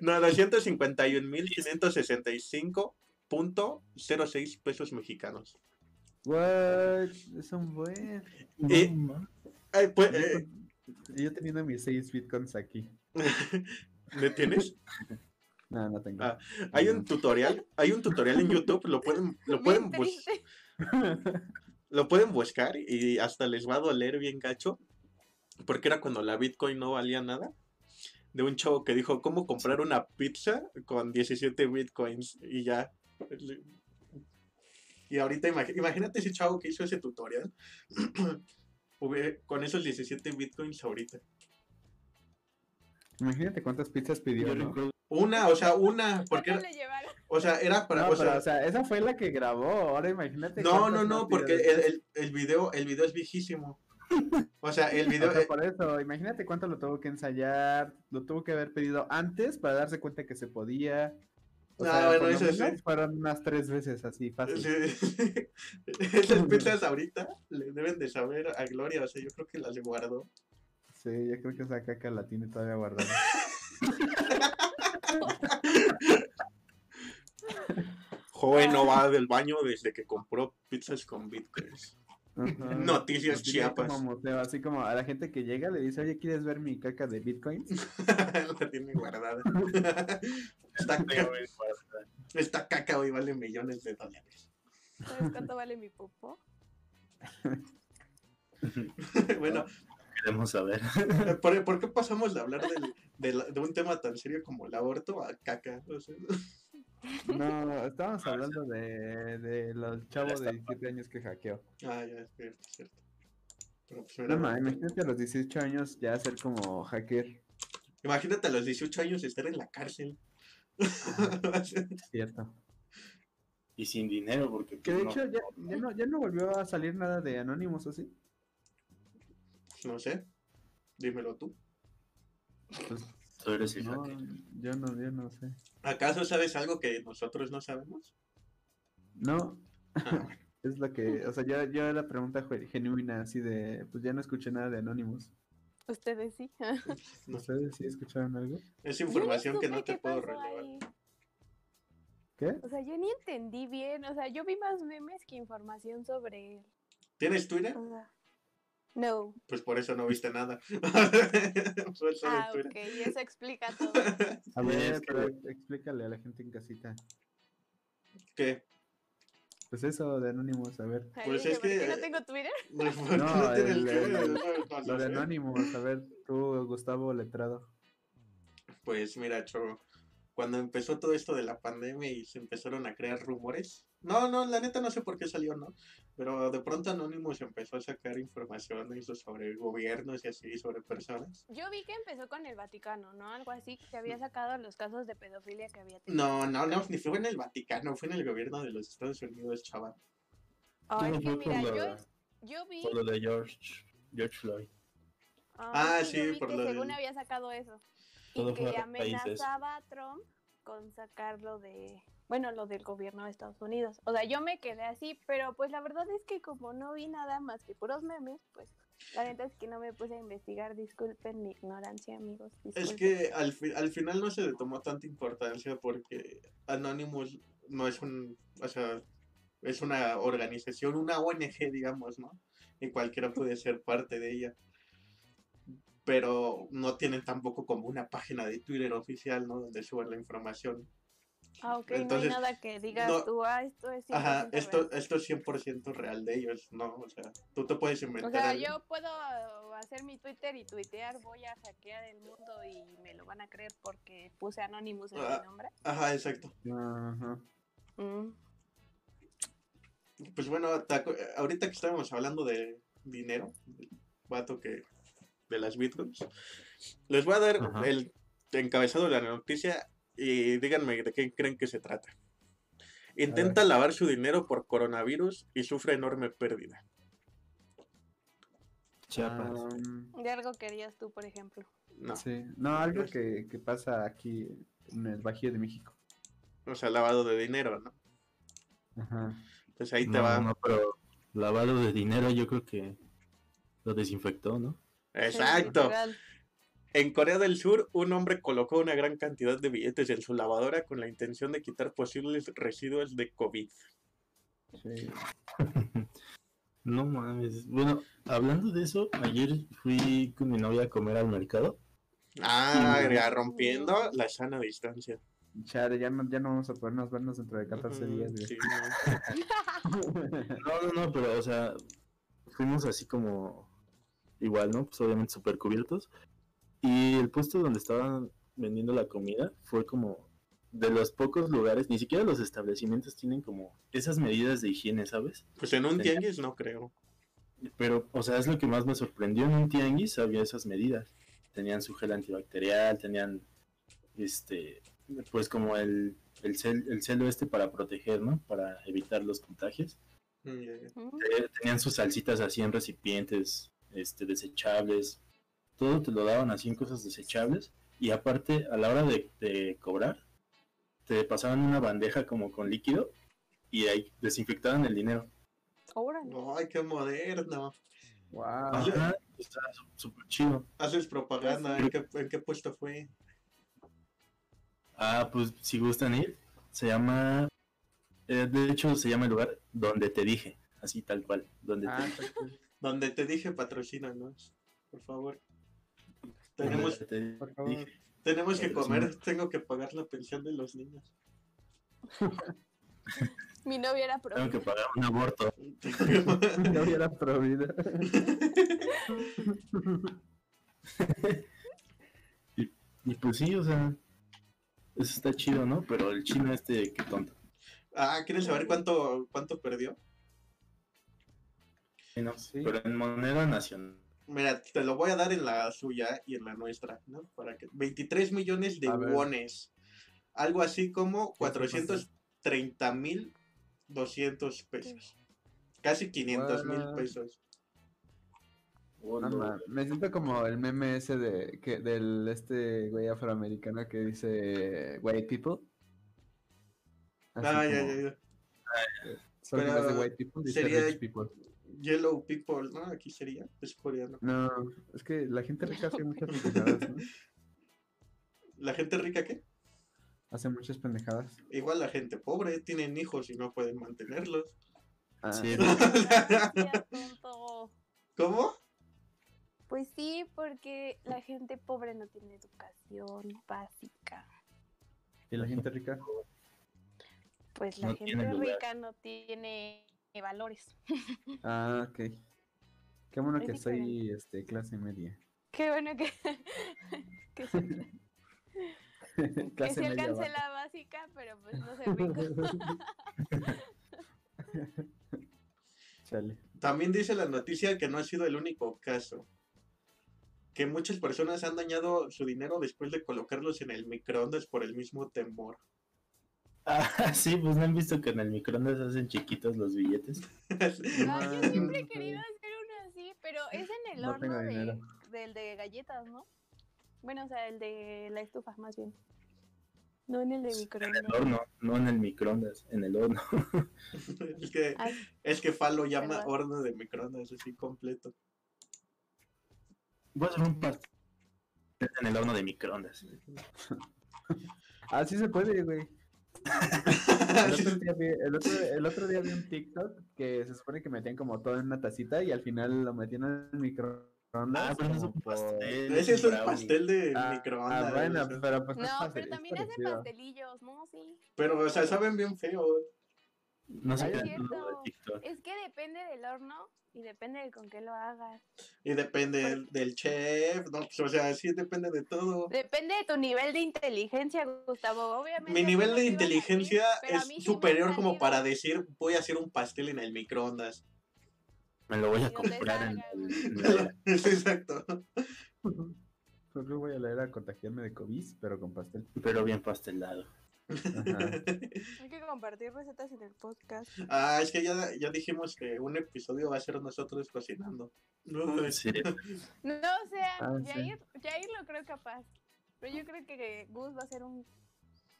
no 251.565.06 pesos mexicanos. What? Es un buen. Eh, No. Ay, pues, Yo, eh, yo teniendo mis 6 bitcoins aquí. ¿Me tienes? No, no tengo. Ah, Hay un tutorial, hay un tutorial en YouTube, lo pueden, lo pueden, lo pueden buscar y hasta les va a doler bien gacho, porque era cuando la Bitcoin no valía nada, de un chavo que dijo cómo comprar una pizza con 17 Bitcoins y ya, Y ahorita imagínate ese chavo que hizo ese tutorial con esos 17 bitcoins ahorita. Imagínate cuántas pizzas pidió, Una, o sea, una, porque ¿Cuánto era, o sea, era para, No, o pero, sea, o sea, esa fue la que grabó. Ahora imagínate. no, no, no, porque el, el, el video, el video es viejísimo. O sea, el O video, sea, por eso, imagínate cuánto lo tuvo que ensayar, lo tuvo que haber pedido antes para darse cuenta que se podía. O Ah, sea, bueno, eso fueron unas tres veces así, fácil. Esas pizzas ahorita le deben de saber a Gloria, o sea, yo creo que las guardó. Sí, yo creo que esa caca la tiene todavía guardada. Joven no va del baño desde que compró pizzas con bitcoins. Ajá. Noticias tiene Chiapas. Como museo, así como a la gente que llega le dice, oye, ¿quieres ver mi caca de bitcoins? la tiene guardada. Esta, ca- esta caca hoy vale millones de dólares. ¿Sabes cuánto vale mi popo? bueno, queremos saber. ¿por, por qué pasamos de hablar del- de, la- de un tema tan serio como el aborto a caca? O sea, No, estábamos hablando de, de los chavos de 17 años que hackeó. ah, ya, es cierto, es cierto. Pero, pues, No, ma, imagínate a los 18 años ya ser como hacker. imagínate a los 18 años estar en la cárcel. Cierto. Y sin dinero, porque. Que de pues, hecho no. ya, ya, no, ya no volvió a salir nada de Anonymous, ¿o sí? no sé. Dímelo tú. Pues, Tú eres el no, hacker. yo no, yo no sé. ¿Acaso sabes algo que nosotros no sabemos? No, Ah, bueno. es lo que, o sea, yo, yo la pregunta genuina, así de, pues ya no escuché nada de Anonymous. Ustedes sí. No. ¿Ustedes sí escucharon algo? Es información que no te puedo relevar. ahí. ¿Qué? O sea, yo ni entendí bien. O sea, yo vi más memes que información sobre él. ¿Tienes Twitter? O sea, no. Pues por eso no viste nada. Ah, ok, eso explica todo. A ver, es que- pero explícale a la gente en casita. ¿Qué? Pues eso de Anonymous, a ver. Ay, Pues es ¿por qué que- no tengo Twitter? ¿Por qué No, no el- el- No, no Lo de sé. Anonymous, a ver, tú, Gustavo Letrado. Pues mira, choro, cuando empezó todo esto de la pandemia y se empezaron a crear rumores, no, no, la neta no sé por qué salió, ¿no? Pero de pronto Anonymous empezó a sacar información eso sobre gobiernos y así, sobre personas. Yo vi que empezó con el Vaticano, ¿no? Algo así, que había sacado los casos de pedofilia que había tenido. No, no, no, ni fue en el Vaticano, fue en el gobierno de los Estados Unidos, chaval. Ah, es que mira, la- yo, yo vi. Por lo de George, George Floyd. Ah, es que yo sí, vi por que lo según había sacado eso. Todo y que amenazaba a Trump con sacarlo de. Bueno, lo del gobierno de Estados Unidos. O sea, yo me quedé así, pero pues la verdad es que como no vi nada más que puros memes, pues la neta es que no me puse a investigar. Disculpen mi ignorancia, amigos. Es disculpen. que al, fi- al final no se le tomó tanta importancia porque Anonymous no es un, o sea, es una organización, una ONG, digamos, ¿no? Y cualquiera puede ser parte de ella. Pero no tienen tampoco como una página de Twitter oficial, ¿no? Donde suban la información. Ah, ok, entonces, no hay nada que digas no- tú, ah, esto es 100% Ajá, esto, real". esto es 100% real de ellos, ¿no? O sea, tú te puedes inventar O sea, algo. yo puedo hacer mi Twitter y tuitear, voy a hackear el mundo y me lo van a creer porque puse Anonymous en Ah. mi nombre. Ajá, exacto. Ajá. Mm. Pues bueno, ahorita que estábamos hablando de dinero, del vato que de las bitcoins, les voy a dar Ajá. el encabezado de la noticia y díganme de qué creen que se trata. Intenta lavar su dinero por coronavirus y sufre enorme pérdida. Chiapas. Am, De algo querías tú, por ejemplo. No, sí, no, algo que, que pasa aquí en el Bajío de México. o sea, lavado de dinero, ¿no? Ajá. Pues ahí te no, va. no, pero lavado de dinero yo creo que lo desinfectó, ¿no? Exacto. En Corea del Sur, un hombre colocó una gran cantidad de billetes en su lavadora con la intención de quitar posibles residuos de COVID. Sí. No mames. Bueno, hablando de eso, ayer fui con mi novia a comer al mercado. Ah, ya rompiendo la sana distancia. Chale, ya no, ya no vamos a podernos vernos dentro de 14 Ujú, días, sí, no. No, no, no, pero, o sea, fuimos así como igual, ¿no? Pues obviamente súper cubiertos. Y el puesto donde estaban vendiendo la comida fue como de los pocos lugares, ni siquiera los establecimientos tienen como esas medidas de higiene, ¿sabes? Pues en un tianguis no creo. Pero, o sea, es lo que más me sorprendió. En un tianguis había esas medidas. Tenían su gel antibacterial, tenían, este, pues como el, el, cel, el celo este para proteger, ¿no? Para evitar los contagios. Mm, tenían sus salsitas así en recipientes, este, desechables. Todo te lo daban así en cosas desechables. Y aparte, a la hora de, de cobrar, te pasaban una bandeja como con líquido y ahí desinfectaban el dinero. Órale. Ay, qué moderno. Wow. Ajá, está súper chido. Haces propaganda. ¿En qué, en qué puesto fue? Ah, pues si gustan ir, se llama, eh, de hecho se llama el lugar donde te dije, así tal cual, donde Ah, te. Donde te dije patrocínanos. Por favor. Tenemos, te tenemos que comer. Tengo que pagar la pensión de los niños. Mi novia era pro. Tengo que pagar un aborto. No hubiera provida. Y pues sí, o sea, eso está chido, ¿no? Pero el chino este, qué tonto. ah, ¿quieres saber cuánto, cuánto perdió? Sí, ¿no? Sí. Pero en moneda nacional. Mira, te lo voy a dar en la suya y en la nuestra, ¿no? Para que 23 millones de wones. Algo así como ¿Qué pasa? 430 mil 200 pesos. Casi 500 mil pesos. Oh, No, me siento como el meme ese de que del este güey afroamericano que dice white people. Así Ah, ya, como- ya, ya. Solo que de Pero white people dice sería- rich people. Yellow people, ¿no? Aquí sería, es coreano. No, es que la gente rica hace muchas pendejadas, ¿no? ¿La gente rica qué? Hace muchas pendejadas. Igual la gente pobre, tienen hijos y no pueden mantenerlos. Ah, Sí. ¿Cómo? Pues sí, porque la gente pobre no tiene educación básica. ¿Y la gente rica? Pues la No gente lugar. rica no tiene valores. Ah, ok. Qué bueno Es que soy este, clase media. Qué bueno que, que, se, que se media alcance baja. la básica, pero pues no se rico. Chale. También dice la noticia que no ha sido el único caso. Que muchas personas han dañado su dinero después de colocarlos en el microondas por el mismo temor. Ah, sí, pues no han visto que en el microondas hacen chiquitos los billetes. Ah, yo siempre he Ah, querido hacer uno así, pero es en el No horno de, del de galletas, ¿no? Bueno, o sea, el de la estufa, más bien. No en el de En microondas. el horno, no en el microondas, en el horno. es, que, Ah, es que Falo llama Perdón. horno de microondas así completo. Voy a hacer un pastel en el horno de microondas. Ah, sí se puede, güey. El otro, día vi, el, otro, el otro día vi un TikTok que se supone que metían como todo en una tacita y al final lo metían en el microondas. Ah, pero es un pastel. Ese es un pastel de Ah, microondas. ah, bueno, pero pues No, es pero también es hacen pastelillos, ¿no? Sí. Pero, o sea, saben bien feo. No sé Ay, qué es es. Es que depende del horno y depende de con qué lo hagas. Y depende del, del chef, ¿no? Pues, o sea, sí depende de todo. Depende de tu nivel de inteligencia, Gustavo. Obviamente. Mi nivel no de salir, inteligencia es sí superior como salido. para decir voy a hacer un pastel en el microondas. Me lo voy a comprar en el... Es exacto. Creo que voy a leer a contagiarme de COVID, pero con pastel. Pero bien pastelado. Hay que compartir recetas en el podcast. Ah, es que ya, ya dijimos que un episodio va a ser nosotros cocinando. No, es- Sí. No, o sea, Ah, sí. Jair, lo creo capaz. Pero yo creo que Gus va a ser un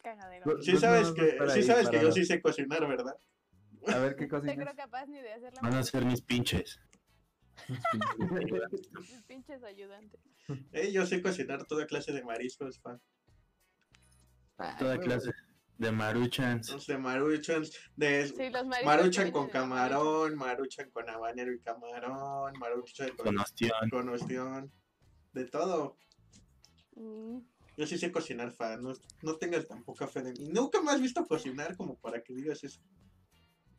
cagadero. Sí sabes no, que, no, sí ahí, sabes que yo sí sé cocinar, ¿verdad? A ver qué No cocinas. creo capaz ni de hacer la Van a ser mis pinches. Mis pinches ayudantes. Eh, yo sé cocinar toda clase de mariscos, fan. Toda clase de maruchans. De maruchan, de Sí, los mariscos maruchan con camarón, maruchan con habanero y camarón, maruchan con, Con ostión. con ostión, de todo. Mm, Yo sí sé cocinar, fan, no, no tengas tan poca fe de mí. Nunca me has visto cocinar como para que digas eso.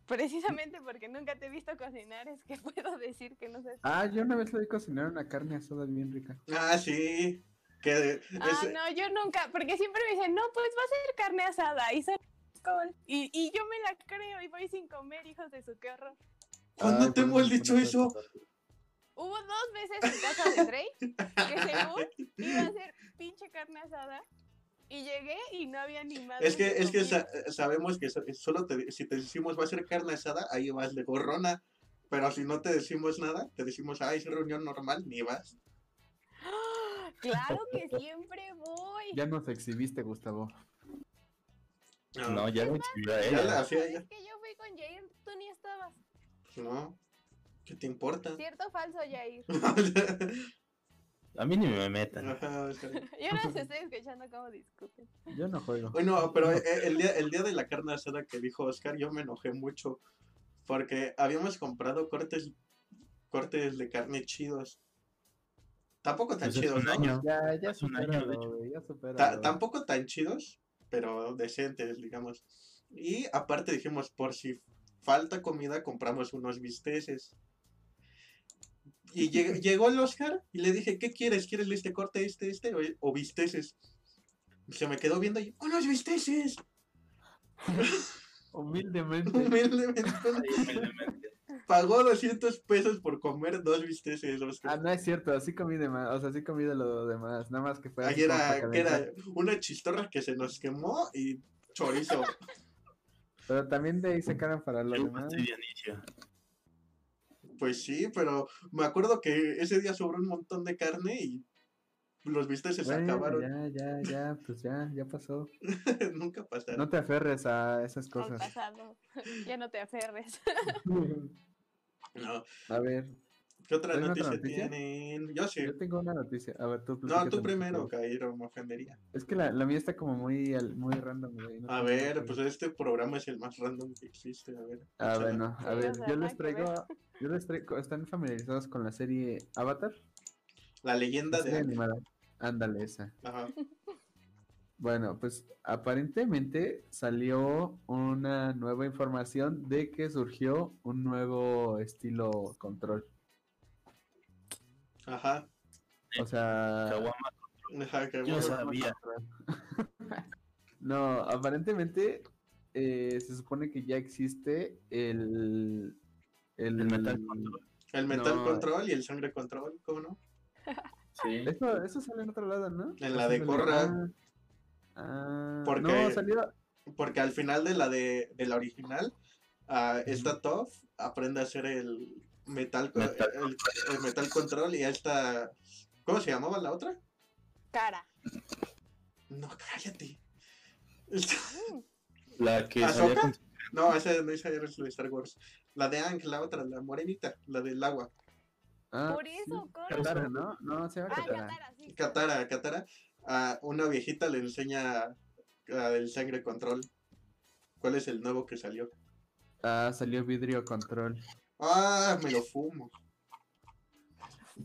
Precisamente porque nunca te he visto cocinar, es que puedo decir que no sé. Ah, yo una vez le di cocinar una carne asada bien rica. Ah, sí. Que Ah, no, yo nunca, porque siempre me dicen, no, pues va a ser carne asada y son alcohol". y, y yo me la creo y voy sin comer, hijos de su qué horror. ¿Cuándo Ay, te por hemos dicho eso? Hubo dos veces en casa de Drake que según iba a ser pinche carne asada y llegué y no había ni más. Es que, es que sa- sabemos que so- solo te, si te decimos va a ser carne asada, ahí vas de gorrona. Pero si no te decimos nada, te decimos, ah, es reunión normal, ni vas. Claro que siempre voy. Ya nos exhibiste, Gustavo. No, ya lo exhibió a Ya ella. la hacía Es que yo fui con Jair, tú ni estabas. No. ¿Qué te importa? ¿Cierto o falso, Jair? A mí ni me metan. Ajá. Yo no se estoy escuchando cómo discuten. Yo no juego. Bueno, pero eh, el día, el día de la carne asada que dijo Oscar, yo me enojé mucho. Porque habíamos comprado cortes, cortes de carne chidos. Tampoco tan Pues es chidos, un ¿no? año. Ya, ya un año, ya. Ta- tampoco tan chidos, pero decentes, digamos. Y aparte dijimos, por si falta comida, compramos unos bisteces. Y lleg- llegó el Oscar y le dije, ¿qué quieres? ¿Quieres este corte, este, este o, o bisteces? Se me quedó viendo y, ¡unos bisteces! Humildemente. Humildemente, Humildemente. Pagó 200 pesos por comer dos bisteces, Ah, Oscar. no es cierto, así comí de más, o sea, sí comí de lo demás, nada más que fue como era, que una chistorra que se nos quemó y chorizo. Pero también de ahí sacaron para lo Yo demás. Pues sí, pero me acuerdo que ese día sobró un montón de carne y los bisteces se acabaron. ya, ya, ya, pues ya, ya pasó. Nunca pasaron. No te aferres a esas Al cosas. pasado. Ya no te aferres. No. A ver, ¿Qué otra ¿Tengo otra noticia, tienen? Yo sí. yo tengo una noticia. A ver, tú No, tú primero. Cairo, me ofendería. Es que la, la mía está como muy, al- muy random, güey. no A ver, pues este programa es el más random que existe. A ver. Ah, bueno, a ver, yo les traigo, yo les traigo, ¿están familiarizados con la serie Avatar? La leyenda de. animada. Ándale, esa. Ajá. Bueno, pues aparentemente salió una nueva información de que surgió un nuevo estilo control. Ajá. O sea, Ajá, Yo sabía. no, aparentemente eh, se supone que ya existe el el, El metal control. El metal No. control y el sangre control, ¿cómo no? Sí. Eso, eso sale en otro lado, ¿no? En ¿O la de Korra. Ah, Porque- no, salió. Porque al final de la de, de la original, ah, esta Toph aprende a hacer el metal, el, el metal control y esta. ¿Cómo se llamaba la otra? Cara. No, cállate. La que No, esa no esa era la de Star Wars. La de Ang, la otra, la morenita, la del agua. Ah, Por sí, eso, Korra. Katara, ¿no? No, se llama Ah, Katara. Katara, sí. Katara, Katara, a una viejita le enseña ah, el sangre control. ¿Cuál es el nuevo que salió? Ah, salió vidrio control. Ah, me lo fumo.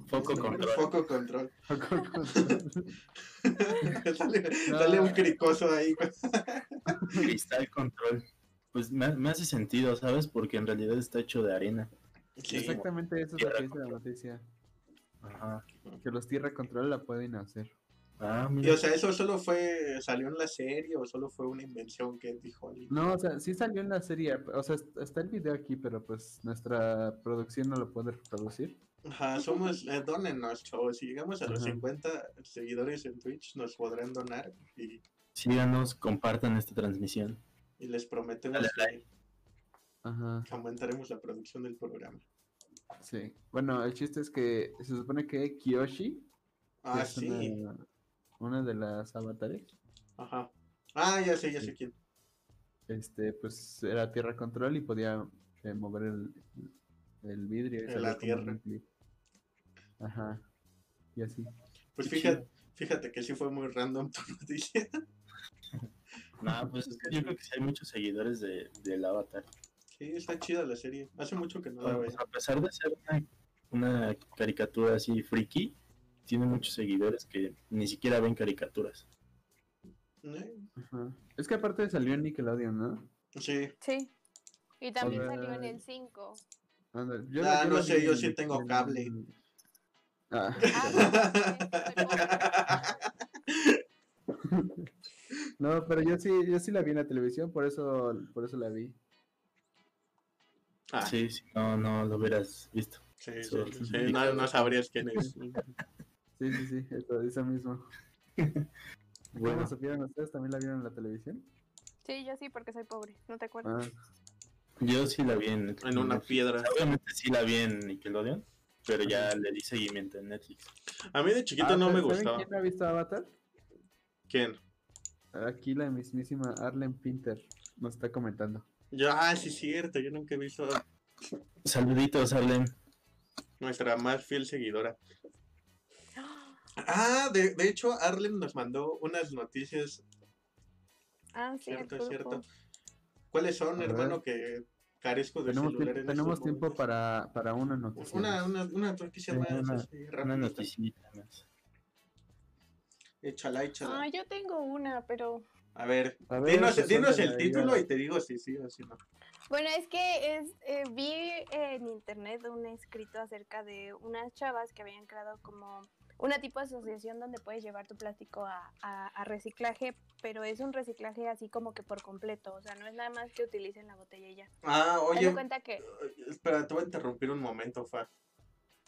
Foco control. Foco control. Control. sale, No. sale un cricoso ahí. Cristal control. Pues me, me hace sentido, ¿sabes? Porque en realidad está hecho de arena. Sí, Exactamente eso es lo que dice la noticia. Ajá. Que los tierra control la pueden hacer. Ah, Y o sea, eso solo fue, salió en la serie o solo fue una invención que dijo alguien? No, o sea, sí salió en la serie. O sea, est- está el video aquí, pero pues nuestra producción no lo puede reproducir. Ajá, somos, eh, dónennos, chavos. Si llegamos a los Ajá. 50 seguidores en Twitch, nos podrán donar y, Síganos, compartan esta transmisión. y les prometemos Dale que Ajá, aumentaremos la producción del programa. sí. Bueno, el chiste es que se supone que Kiyoshi Ah, es sí. una, una de las avatares. Ajá. Ah, ya sé, ya sé quién. Este, pues era tierra control y podía eh, mover el, el vidrio. y la tierra. Ajá. Y así. Pues fíjate, fíjate que sí fue muy random tu noticia. No, pues es que yo creo que sí hay muchos seguidores de, del Avatar. Sí, está chida la serie. Hace mucho que no la Pues, veo. a pesar de ser una, una caricatura así friki, tiene muchos seguidores que ni siquiera ven caricaturas. ¿Eh? Ajá. Es que aparte salió en Nickelodeon, ¿no? Sí. Sí. Y también salió en el 5. Anda, yo Ah, yo no sé, yo sí tengo en- cable. Ah, Ah, no, pero yo sí, yo sí la vi en la televisión, por eso, por eso la vi. Ah, Sí, sí, no, no lo hubieras visto. sí, sí, sí, no, no sabrías quién es. Sí, sí, sí, eso, eso mismo. Bueno. Bueno, ¿supieron ustedes? ¿También la vieron en la televisión? sí, yo sí, porque soy pobre, ¿no te acuerdas? Ah, Yo sí la vi en, En una Netflix. piedra. Obviamente sí la vi en Nickelodeon, pero ya le di seguimiento en Netflix. A mí de chiquito Ah, no me ¿saben gustaba. ¿Quién ha visto Avatar? ¿Quién? Aquí la mismísima Arlen Pinter nos está comentando. Yo, ah, sí, es cierto. Yo nunca he visto a Saluditos, Arlen. nuestra más fiel seguidora. Ah, de, de hecho, Arlen nos mandó unas noticias. Ah, sí, Cierto, cierto. ¿Cuáles son, A hermano? Que carezco de Tenemos celular tiempo, en tenemos estos tiempo momentos. para, para una noticia. Una, una, una noticia Sí, más. una- así, Una noticita más. Échala, échala. Ah, yo tengo una, pero A ver, A ver, dinos, pues, dinos el título y te digo si sí o si no. Bueno, es que es, eh, vi en internet un escrito acerca de unas chavas que habían creado como una tipo de asociación donde puedes llevar tu plástico a, a- a reciclaje, pero es un reciclaje así como que por completo, o sea, no es nada más que utilicen la botella y ya. Ah, oye, cuenta que espera, te voy a interrumpir un momento, Fa.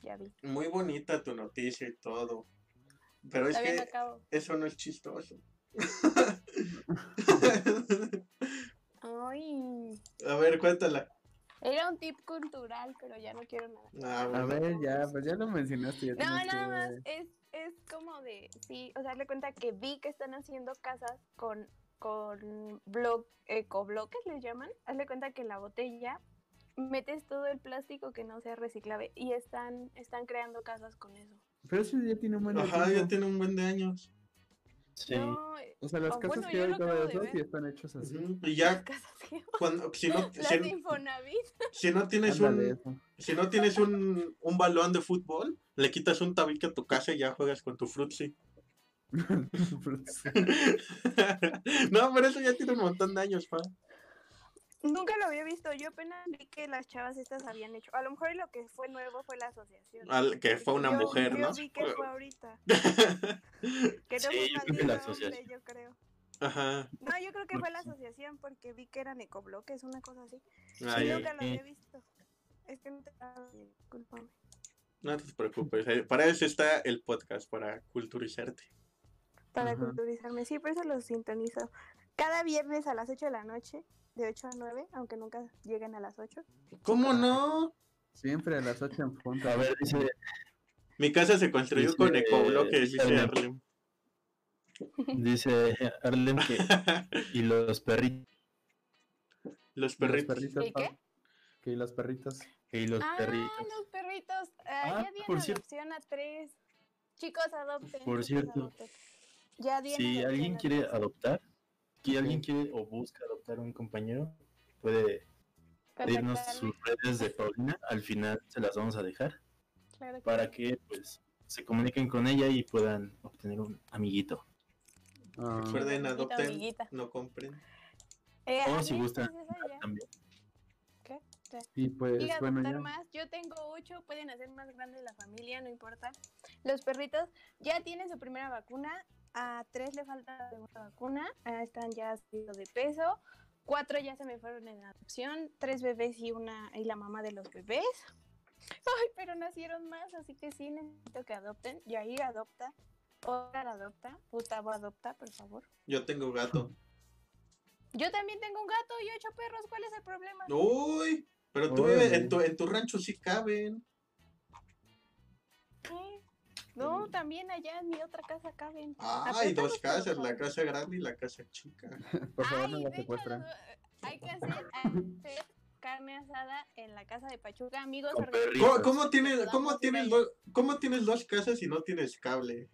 ya vi. Muy bonita tu noticia y todo. Pero es no que eso no es chistoso. Ay, A ver, cuéntala. Era un tip cultural, pero ya no quiero nada. Ah, A bueno. ver, ya, pues ya lo mencionaste. Ya No, nada que- más, es, es como de, sí, o sea, le cuenta que vi que están haciendo casas con, con blo ecobloques, les llaman. Hazle cuenta que en la botella metes todo el plástico que no sea reciclable y están, están creando casas con eso. Pero eso ya tiene un buen Ajá, ya tiene un buen de años. Sí. No, eh, O sea, las Oh, casas bueno, que hay todo de eso ver. sí están hechos así. Ujú, Y las ya, casas que- cuando, si, no, si, no tienes Ándale, un, eso. si no tienes un, un balón de fútbol, le quitas un tabique a tu casa y ya juegas con tu frutzi. no, pero eso ya tiene un montón de años, fa. Nunca lo había visto, yo apenas vi que las chavas estas habían hecho. A lo mejor lo que fue nuevo fue la asociación. Al- que fue una Yo- mujer, yo ¿no? vi que fue ahorita. Que no Sí, fue yo creo que la asociación. hombre, yo creo. Ajá. No, yo creo que fue la asociación porque vi que eran ecobloques, una cosa así. Ahí, Y nunca lo había visto. Es que no te discúlpame. no te preocupes. eh, Para eso está el podcast, para culturizarte. Para Ajá. culturizarme. Sí, por eso los sintonizo. Cada viernes a las 8 de la noche, de 8 a 9, aunque nunca lleguen a las 8. ¿Cómo no? Siempre a las 8 en punto. A ver, dice, Mi casa se construyó Dice, con ecobloques, dice Arlen. Arlen. dice Arlen que y los perritos Los Y los perritos. perritos. ¿Y qué? Que y los perritos. y los ah, perritos. los perritos. Ah, Ah, ya dieron por cierto. adopción a tres. Chicos, adopten. Por cierto. adopten. Ya adopción alguien quiere adoptar, si alguien quiere o busca adoptar un compañero, puede pedirnos sus redes de Paulina. Al final se las vamos a dejar claro que para sí. que pues se comuniquen con ella y puedan obtener un amiguito. Ah, Recuerden, adopten, amiguita. no compren. Eh, O si gustan también. ¿Qué? y pues, y bueno, ya. más. Yo tengo ocho, pueden hacer más grande la familia, no importa. Los perritos ya tienen su primera vacuna. A tres le falta la segunda vacuna. ah, están ya subidos de peso. Cuatro ya se me fueron en adopción. Tres bebés y una y la mamá de los bebés. Ay, pero nacieron más, así que sí necesito que adopten. Yair adopta. Oscar adopta. Gustavo adopta, por favor. Yo tengo gato. Yo también tengo un gato y ocho perros. ¿Cuál es el problema? Uy, pero tú vives, en tu, en tu rancho sí caben. No, también allá en mi otra casa caben. Ah, hay dos casas, la casa grande y la casa chica. Por favor, no la secuestren. los- hay que hacer, carne asada en la casa de Pachuca, amigos. ¿Cómo, cómo tienes, cómo, tienes dos, ¿Cómo tienes dos casas y no tienes cable?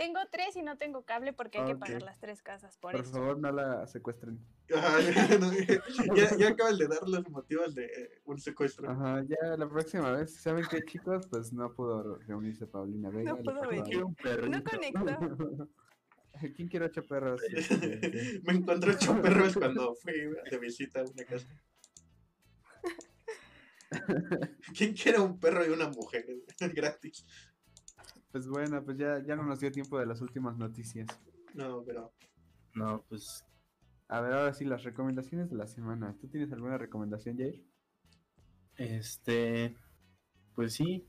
Tengo tres y no tengo cable porque hay que pagar las tres casas por, Por eso. favor, no la secuestren. Ajá, no, ya, ya acabas de dar los motivos de eh, un secuestro. Ajá, ya la próxima vez, ¿saben qué, chicos? Pues no pudo reunirse Paulina Vega. No pudo venir. No conectó. ¿Quién quiere ocho perros? Este, sí. Me encontré ocho perros cuando fui de visita a una casa. ¿Quién quiere un perro y una mujer gratis? Pues bueno, pues ya, ya no nos dio tiempo de las últimas noticias. No, pero. No, pues A ver, ahora sí, las recomendaciones de la semana. ¿Tú tienes alguna recomendación, Jair? este, pues sí,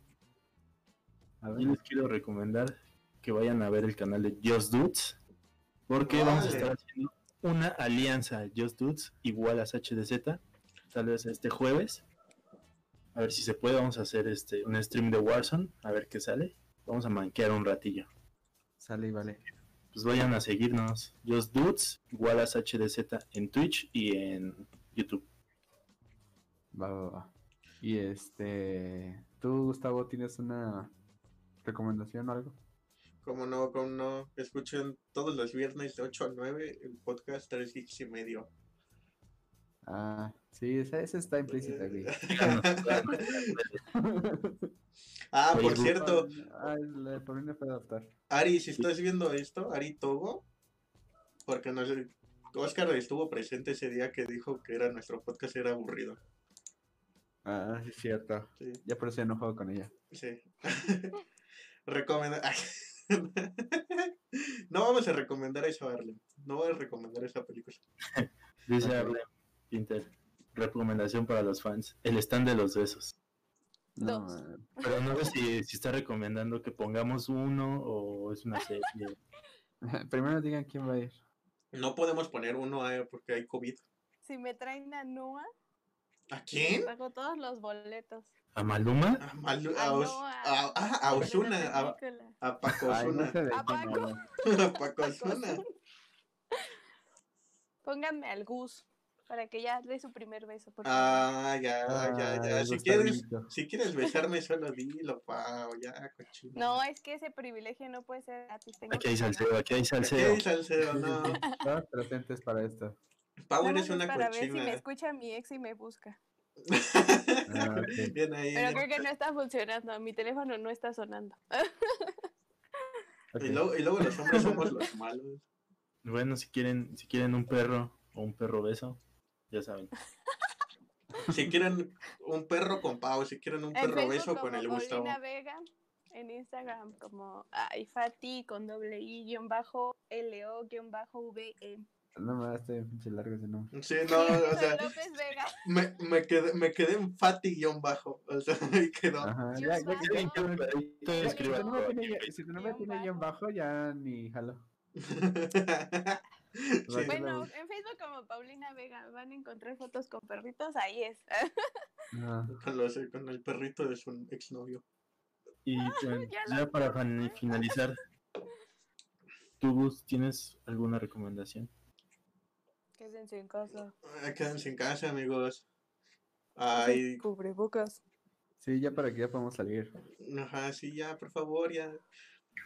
A yo ver. les quiero recomendar que vayan a ver el canal de Just Dudes, porque vamos a estar haciendo una alianza Just Dudes igual a HDZ, tal vez este jueves. A ver si se puede, vamos a hacer este un stream de Warzone, a ver qué sale. Vamos a manquear un ratillo. Sale y vale. Pues vayan a seguirnos. Just Dudes, igual a HDZ en Twitch y en YouTube. Va, va, va. Y este. ¿Tú, Gustavo, tienes una recomendación o algo? Como no, como no. Escuchen todos los viernes de 8 a 9 el podcast 3 Geeks y medio. Ah, sí, esa, esa está implícita aquí. Ah, por cierto, Ah, de Paulina puede adaptar. Ari, si estás viendo esto, Ari Togo, porque no sé, Oscar estuvo presente ese día que dijo que era nuestro podcast era aburrido. Ah, sí, es cierto. Sí, Ya por eso enojado con ella. sí. Recomenda. no vamos a recomendar eso, Arlen. No voy a recomendar esa película. Dice. Arlen Pinter. Recomendación para los fans. El stand de los besos. No, Dos. man. Pero no sé si, si está recomendando que pongamos uno o es una serie. Primero digan quién va a ir. No podemos poner uno eh, porque hay COVID. Si me traen a Noah, ¿A quién? pago todos los boletos. ¿A Maluma? A, Malu- A a, a- ah, a Ozuna, a, Paco Ay, no de ¿A Paco? A Paco Ozuna. Pónganme al Gus para que ya dé su primer beso. por favor. Ah, ya, ya, Ah, ya. Si Gustavito. quieres, si quieres besarme, solo dilo, Pau, ya, cochino. No, es que ese privilegio no puede ser gratis. tengo Aquí hay salseo, aquí hay ¿Qué salseo. dice Salcedo? No. Todos presentes para esto. Pau, eres más es una para ver si me cochina. escucha mi ex y me busca. Ah. Bien ahí. Pero creo que no está funcionando. Mi teléfono no está sonando. Y luego, y luego los hombres somos los malos. Bueno, si quieren, si quieren un perro o un perro beso, ya saben. Si quieren un perro con Pau, si quieren un perro beso con el Gustavo. Vega. En Instagram como Ifati con doble I guion bajo L O guion bajo V E. No me está bien pinche largo ese nombre. Sí, no, o sea, López Vega. me, me, quedé, me quedé en Fati guion bajo. O sea, ahí quedó. Ajá, Yo ya, soy- ya, ya, Yo- ya, Ahí ya, si tu nombre tiene, Guión bajo, ya ni jalo. Sí. Bueno, en Facebook como Paulina Vega van a encontrar fotos con perritos, ahí es. Ah, Con, los- con el perrito de su exnovio. Y bueno, Ya ya para finalizar, ¿tú, Gus, tienes alguna recomendación? Quédense en casa. Ah, Quédense en casa, amigos. Ay, Cubrebocas. sí, ya para que ya podamos salir. ajá, sí, ya, por favor, ya.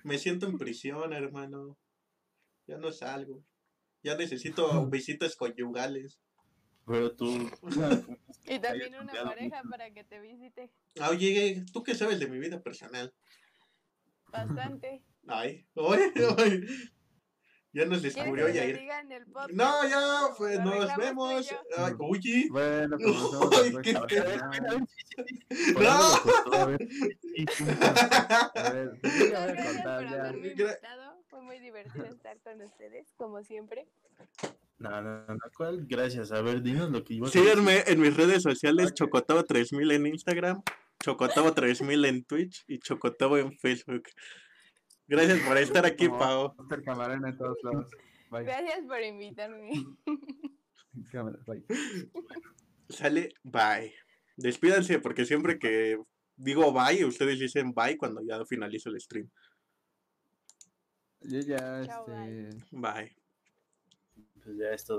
Me siento en prisión, hermano. Ya no salgo. Ya necesito visitas conyugales. Pero tú... Y también una pareja para que te visite. Ah, Oye, ¿tú qué sabes de mi vida personal? Bastante. Ay, ay, ay. Ya nos ¿Quieres descubrió podcast? No, ya, pues Lo nos vemos. Ay, oye. Bueno, pues vemos Ay, qué pedo. Ya, A ver. A ver, ya a Muchas Fue muy divertido estar con ustedes, como siempre. No, no, no, ¿cuál? Gracias. A ver, dinos lo que decir. Síganme en mis redes sociales, Ok. Chocotavo3000 en Instagram, Chocotavo3000 en Twitch y Chocotavo en Facebook. Gracias por estar aquí, No, Pau. En todos lados. Bye. Gracias por invitarme. Cámara, bye. Sale, bye. Despídanse porque siempre que digo bye, ustedes dicen bye cuando ya finalizo el stream. Yo ya, Chao, bye. este. Bye. Pues ya es todo.